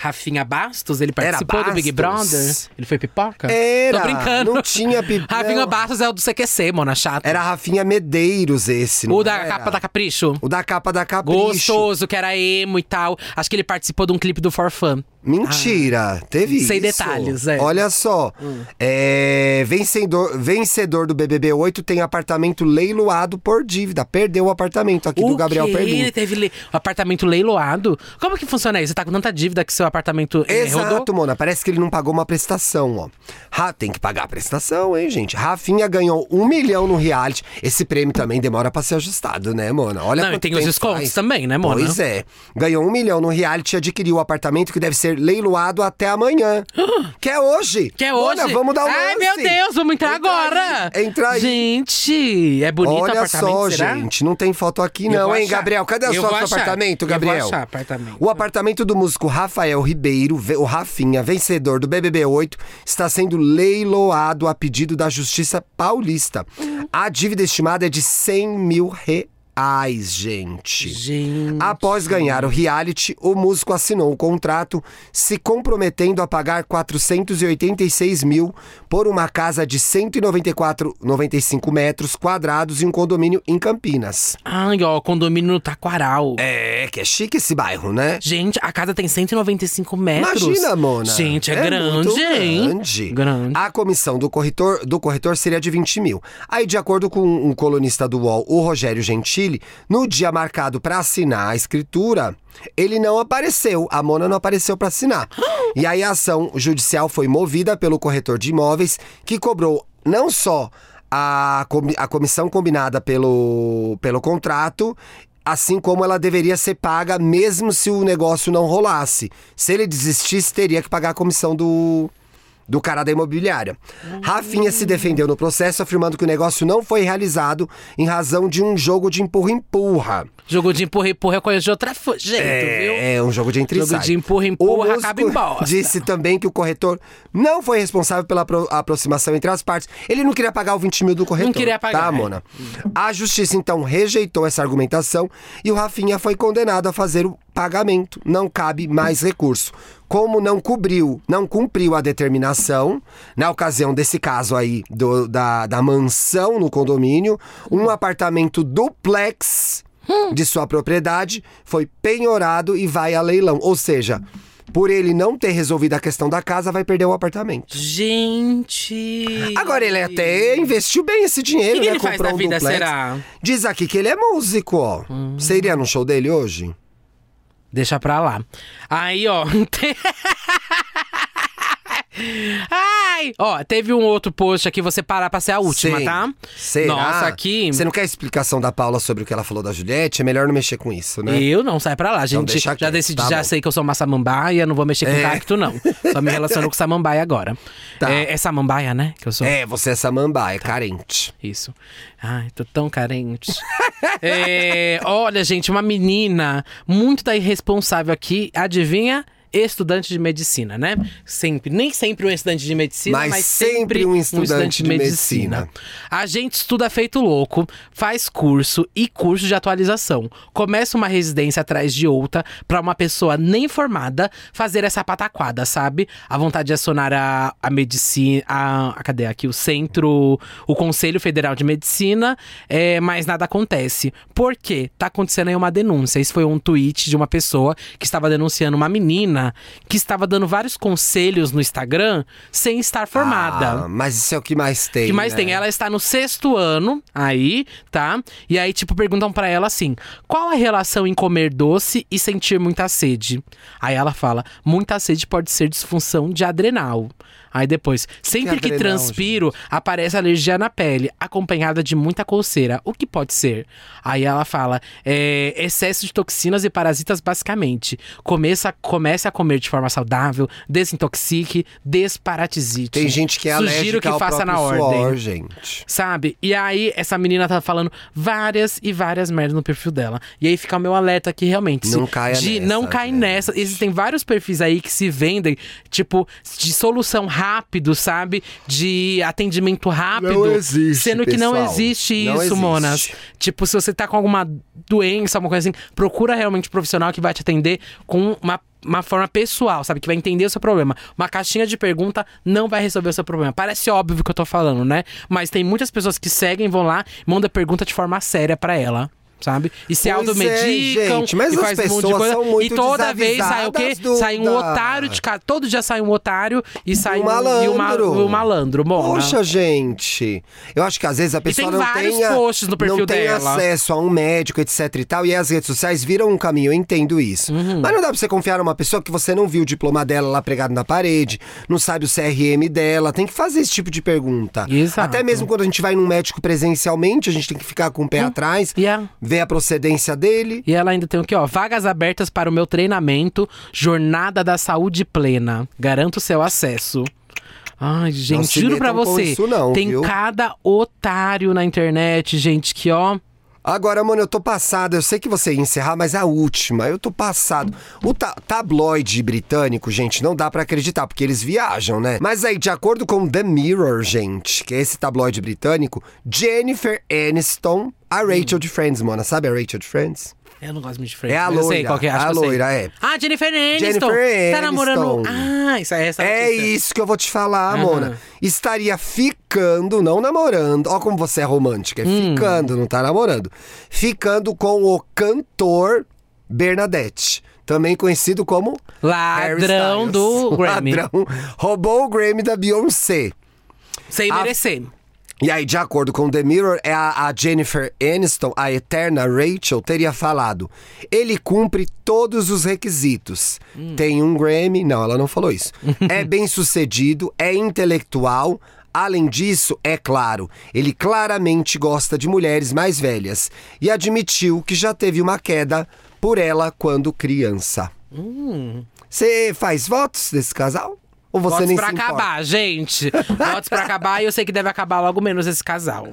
Rafinha Bastos, ele participou do Big? Brother? Ele foi pipoca?
Era,
Tô brincando.
não tinha pi-
Rafinha. Bastos é o do CQC, mona chata.
Era Rafinha Medeiros esse, não
O da
era?
capa da Capricho.
O da capa da Capricho.
Gostoso, que era emo e tal. Acho que ele participou de um clipe do For Fun.
Mentira, teve
Sem
isso.
detalhes, é.
Olha só, é, vencedor, vencedor do BBB 8 tem apartamento leiloado por dívida. Perdeu o apartamento aqui do Gabriel
quê?
Perlin.
Ele teve le... apartamento leiloado? Como que funciona isso? Você tá com tanta dívida que seu apartamento eh, rodou?
Exato, Mona. Parece que ele não pagou uma prestação, ó. Ra tem que pagar a prestação, hein, gente? Rafinha ganhou um milhão no reality. Esse prêmio também demora pra ser ajustado, né, Mona? Olha
Não, e
quanto
tem os
tempo
descontos
faz.
também, né, Mona?
Pois é. Ganhou um milhão no reality e adquiriu o apartamento que deve ser leiloado até amanhã. que é hoje.
Que é hoje.
Mona, vamos dar um
Ai,
lance.
meu Deus, vamos entrar
Entra
agora.
aí, entra aí.
Gente, é bonito o
Olha
apartamento,
só,
será?
gente, não tem foto aqui não, hein,
achar.
Gabriel? Cadê o
Eu
nosso
vou achar.
apartamento,
Eu vou
Gabriel?
achar apartamento.
O apartamento do músico Rafael Ribeiro, o Rafinha, vencedor do BBB 8, está sendo leiloado a pedido da Justiça Paulista. A dívida estimada é de 100 mil reais, gente.
Gente.
Após ganhar o reality, o músico assinou um contrato se comprometendo a pagar 486 mil por uma casa de 194,95 metros quadrados em um condomínio em Campinas.
Ai, ó, condomínio no Taquaral.
É, que é chique esse bairro, né?
Gente, a casa tem 195 metros.
Imagina, Mona.
Gente, é,
muito
grande, hein?
Grande.
Grande.
A comissão do corretor, do corretor seria de 20 mil. Aí, de acordo com um colunista do UOL, o Rogério Gentili, no dia marcado para assinar a escritura, ele não apareceu. A Mona não apareceu para assinar. E aí a ação judicial foi movida pelo corretor de imóveis, que cobrou não só a, a comissão combinada pelo, pelo contrato, assim como ela deveria ser paga mesmo se o negócio não rolasse. Se ele desistisse, teria que pagar a comissão do, do cara da imobiliária. Rafinha se defendeu no processo, afirmando que o negócio não foi realizado em razão de um jogo de empurra-empurra.
Jogo de empurra, empurra é coisa de outra jeito, viu?
É, é um jogo de entre
Jogo de empurra, empurra,
O músico
acaba em bosta.
Disse também que o corretor não foi responsável pela apro- aproximação entre as partes. Ele não queria pagar o 20 mil do corretor.
Não queria pagar,
Tá,
é.
Mona? A justiça, então, rejeitou essa argumentação e o Rafinha foi condenado a fazer o pagamento. Não cabe mais recurso. Como não cobriu, não cumpriu a determinação, na ocasião desse caso aí do- da, da mansão no condomínio, um apartamento duplex de sua propriedade foi penhorado e vai a leilão. Ou seja, por ele não ter resolvido a questão da casa, vai perder o apartamento.
Gente.
Agora ele até investiu bem esse dinheiro,
que que
né?
ele faz
Comprou
da
um
vida,
duplex.
será? Hum.
Diz aqui que ele é músico, ó. Você iria no show dele hoje?
Deixa pra lá. Aí, ó. Ai! Ó, teve um outro post aqui, você parar pra ser a última,
Sim.
tá?
Será?
Nossa, aqui.
Você não quer explicação da Paula sobre o que ela falou da Juliette? É melhor não mexer com isso, né?
Eu não, sai pra lá, gente.
deixa
já
quieto,
decidi,
tá
já
bom.
sei que eu sou uma samambaia, não vou mexer com
É.
cacto, não. Só me relaciono com samambaia agora.
Tá.
É, é samambaia, né? Que eu sou.
É, você é samambaia, é carente.
Isso. Ai, tô tão carente. É, olha, gente, uma menina muito da irresponsável aqui, adivinha? Estudante de medicina, né? Sempre, nem sempre um estudante de medicina,
Mas
mas,
sempre um estudante de medicina.
A gente estuda feito louco, faz curso e curso de atualização. Começa uma residência atrás de outra pra uma pessoa nem formada fazer essa pataquada, sabe? A vontade de acionar a, a medicina, a, a- cadê aqui o centro, o Conselho Federal de Medicina, é, mas nada acontece. Por quê? Tá acontecendo aí uma denúncia. Isso foi um tweet de uma pessoa que estava denunciando uma menina que estava dando vários conselhos no Instagram sem estar formada.
Ah, mas isso é o que mais tem.
O que mais
né?
tem? Ela está no sexto ano, aí, tá? E aí, tipo, perguntam pra ela assim: qual a relação em comer doce e sentir muita sede? Aí ela fala: muita sede pode ser disfunção de adrenal. Aí depois, sempre que,
adrenal,
transpiro, aparece alergia na pele, acompanhada de muita coceira. O que pode ser? Aí ela fala: é, excesso de toxinas e parasitas, basicamente. Começa, comece a comer de forma saudável, desintoxique, desparatizite.
Tem gente que é
Sugiro que faça na
próprio
ordem.
suor, gente.
Sabe? E aí, essa menina tá falando várias e várias merdas no perfil dela. E aí fica o meu alerta aqui, realmente.
Não caia
de,
nessa,
Não cai
gente.
nessa. Existem vários perfis aí que se vendem, tipo, de solução rápido, sabe? De atendimento rápido.
Não existe,
Sendo que não existe
Não
isso,
existe.
Monas. Tipo, se você tá com alguma doença, alguma coisa assim, procura realmente um profissional que vai te atender com uma. Uma forma pessoal, sabe? Que vai entender o seu problema. Uma caixinha de pergunta não vai resolver o seu problema. Parece óbvio que eu tô falando, né? Mas tem muitas pessoas que seguem, vão lá, mandam pergunta de forma séria pra ela. Sabe? E se
Pois é,
automedicam.
gente, mas
e
as
faz um monte de
pessoas
coisa.
são muito
E toda vez sai o quê? Sai um otário de casa. Todo dia sai um otário e sai
Um
um, e o ma-
malandro.
o malandro. Mona.
Poxa, gente. Eu acho que às vezes a pessoa
tem
não tenha,
posts no perfil
não tem
dela.
acesso a um médico, etc e tal. E as redes sociais viram um caminho, eu entendo isso.
Uhum.
Mas não dá pra você confiar numa pessoa que você não viu o diploma dela lá pregado na parede, não sabe o CRM dela. Tem que fazer esse tipo de pergunta.
Exato.
Até mesmo quando a gente vai num médico presencialmente, a gente tem que ficar com o pé atrás.
yeah.
Ver a procedência dele.
E ela ainda tem o quê, ó? Vagas abertas para o meu treinamento, Jornada da Saúde Plena. Garanto seu acesso. Ai, gente,
se
juro pra você.
isso não,
tem
viu?
cada otário na internet, gente, que ó.
Agora, mano, eu tô passado. Eu sei que você ia encerrar, mas a última, eu tô passado. O ta- tabloide britânico, gente, não dá pra acreditar, porque eles viajam, né? Mas aí, de acordo com The Mirror, gente, que é esse tabloide britânico, Jennifer Aniston, a Rachel de Friends, mona. Sabe a Rachel de Friends?
Eu não gosto muito de Friends.
É a
mas eu sei
loira,
qual que é, acho
a
que
loira, é.
Ah, Jennifer Aniston.
Jennifer
Tá namorando.
Aniston.
Ah, isso é essa
É isso que eu vou te falar,
Aham.
Mona. Estaria ficando, não namorando. Ó como você é romântica. É
Hum.
ficando, não tá namorando. Ficando com o cantor Bernadette. Também conhecido como
Ladrão do Grammy.
Ladrão. Roubou o Grammy da Beyoncé.
Sem
A-
merecer.
E aí, de acordo com The Mirror, é a, a Jennifer Aniston, a eterna Rachel, teria falado: ele cumpre todos os requisitos. Tem um Grammy. Não, ela não falou isso. é bem sucedido, é intelectual. Além disso, é claro, ele claramente gosta de mulheres mais velhas e admitiu que já teve uma queda por ela quando criança. Você faz votos desse casal? Ou você
Votos
nem
pra
se importa?
acabar, gente. Votos pra acabar e eu sei que deve acabar logo menos esse casal.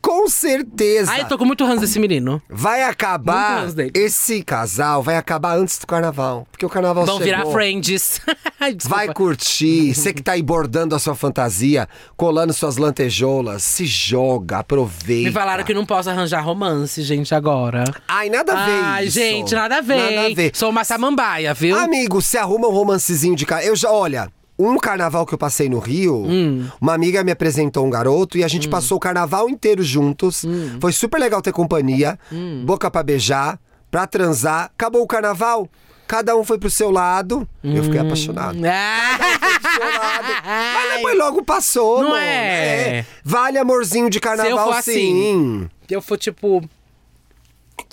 Com certeza.
Ai, eu tô com muito ranço desse menino.
Vai
Muito
acabar.
antes dele.
Esse casal vai acabar antes do carnaval. Porque o carnaval
Vão
chegou.
virar friends. Ai.
Vai curtir. Você que tá aí bordando a sua fantasia, colando suas lantejoulas, se joga, aproveita.
Me falaram que não posso arranjar romance, gente, agora.
Ai, nada a ver
Ai,
isso.
gente, nada a ver.
Nada a ver.
Sou uma samambaia, viu?
Amigo, você arruma um romancezinho de cara. Eu já, olha. Um carnaval que eu passei no Rio,
Hum.
uma amiga me apresentou um garoto e a gente passou o carnaval inteiro juntos.
Hum.
Foi super legal ter companhia, boca pra beijar, pra transar. Acabou o carnaval, cada um foi pro seu lado. Eu fiquei apaixonado.
Ah!
Pro seu lado. Mas depois logo passou,
Não
mano.
é.
Vale amorzinho de carnaval,
for assim,
sim.
Eu for tipo.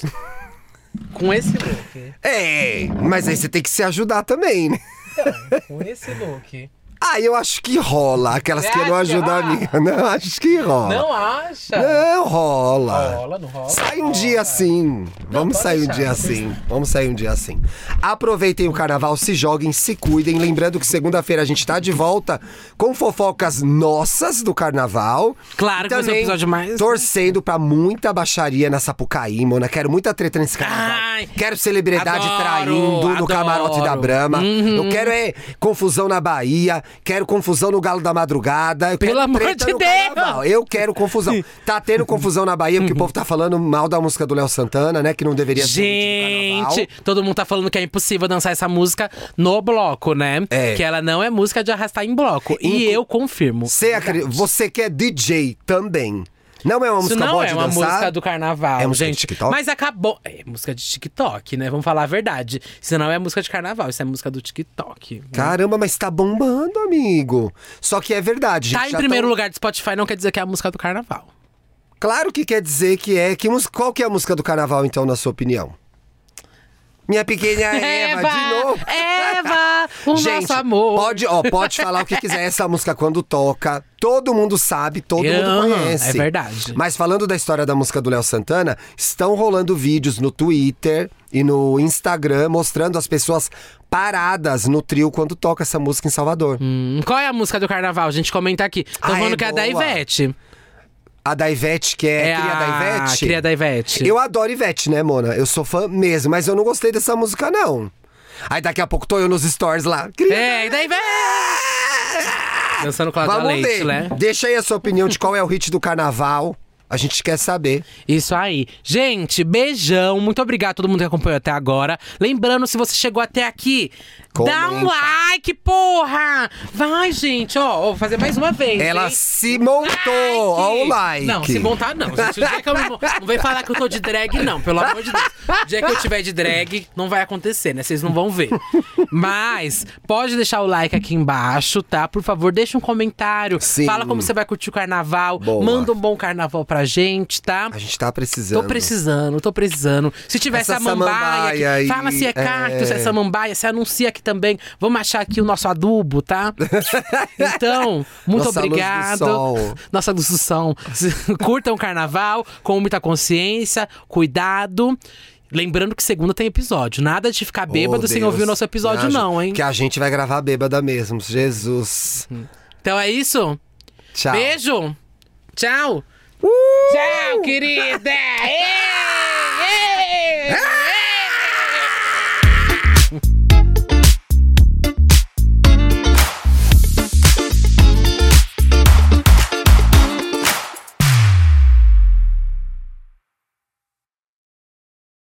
Com esse look.
É, mas aí você tem que se ajudar também, né?
Com esse look.
Ah, eu acho que rola. Aquelas que não
acha?
ajudam a amiga. Não, acho que rola.
Não acha?
Não, rola.
Rola, não rola?
Sai um
Rola.
dia assim. Vamos
pode
sair um
deixar,
dia
pode
assim. Vamos sair um dia assim. Aproveitem o carnaval, se joguem, se cuidem. Lembrando que segunda-feira a gente tá de volta com fofocas nossas do carnaval.
Claro que vai ser um
também
episódio mais-
Torcendo pra muita baixaria na Sapucaí, mona. Quero muita treta nesse carnaval.
Ai,
quero celebridade
adoro,
traindo no
adoro.
camarote da Brama.
Uhum.
Eu quero é confusão na Bahia. Quero confusão no Galo da Madrugada. Eu
Pelo
quero
amor de Deus!
carnaval. Eu quero confusão. Tá tendo confusão na Bahia porque o povo tá falando mal da música do Léo Santana, né? Que não deveria ser.
Gente, todo mundo tá falando que é impossível dançar essa música no bloco, né?
É.
Que ela não é música de arrastar em bloco. E eu confirmo.
Você, acre- você que é DJ também. Não é uma música
não
boa
é
de
uma
dançar?
música do carnaval,
É música de
gente.
TikTok?
Mas acabou. É música de TikTok, né? Vamos falar a verdade. Isso não é música de carnaval, isso é música do TikTok.
Caramba, mas tá bombando, amigo. Só que é verdade.
Tá em primeiro
tão-
lugar do Spotify não quer dizer que é a música do carnaval.
Claro que quer dizer que é. Que Qual que é a música do carnaval, então, na sua opinião? Minha pequena Eva, de novo.
Eva, o
Gente,
nosso amor.
Pode, ó, pode falar o que quiser. Essa música, quando toca, todo mundo sabe, todo mundo
Aham,
conhece.
é verdade.
Mas falando da história da música do Léo Santana, estão rolando vídeos no Twitter e no Instagram mostrando as pessoas paradas no trio quando toca essa música em Salvador.
Hum, qual é a música do carnaval? gente comenta aqui. Tô
Ah,
falando
é
que é a da
boa.
Ivete.
A da Ivete, que é,
É
cria da
a
Ivete.
cria da Ivete.
Eu adoro Ivete, né, Mona? Eu sou fã mesmo, mas eu não gostei dessa música, não. Aí daqui a pouco tô eu nos stories lá. Cria
É, da Ivete! Dançando Cláudia
Vamos
Leite,
ver.
né?
Deixa aí a sua opinião de qual é o hit do carnaval. A gente quer saber.
Isso aí. Gente, beijão. Muito obrigado a todo mundo que acompanhou até agora. Lembrando, se você chegou até aqui, dá um
Comenta.
like, porra! Vai, gente, ó. Vou fazer mais uma vez.
Ela
hein?
se montou. Ó o like.
Não, se montar não, gente. O dia que eu não, não vem falar que eu tô de drag, não, pelo amor de Deus. O dia que eu tiver de drag, não vai acontecer, né? Vocês não vão ver. Mas, pode deixar o like aqui embaixo, tá? Por favor, deixa um comentário.
Sim.
Fala como você vai curtir o carnaval.
Boa.
Manda um bom carnaval pra gente, tá?
A gente tá precisando.
Tô precisando, tô precisando. Se tiver
Essa
samambaia,
samambaia
aqui, fala se é cactus, se é
é.
samambaia, se anuncia aqui aqui também. Vamos achar aqui o nosso adubo, tá? Então, muito
Nossa luz do
obrigado.
sol.
Nossa luz do som. Curtam o carnaval com muita consciência, cuidado. Lembrando que segunda tem episódio. Nada de ficar bêbado
Oh,
sem ouvir o nosso episódio,
Ah,
não, hein?
Que a gente vai gravar bêbada mesmo. Jesus.
Então é isso.
Tchau.
Beijo. Tchau. Tchau, querida. Ê!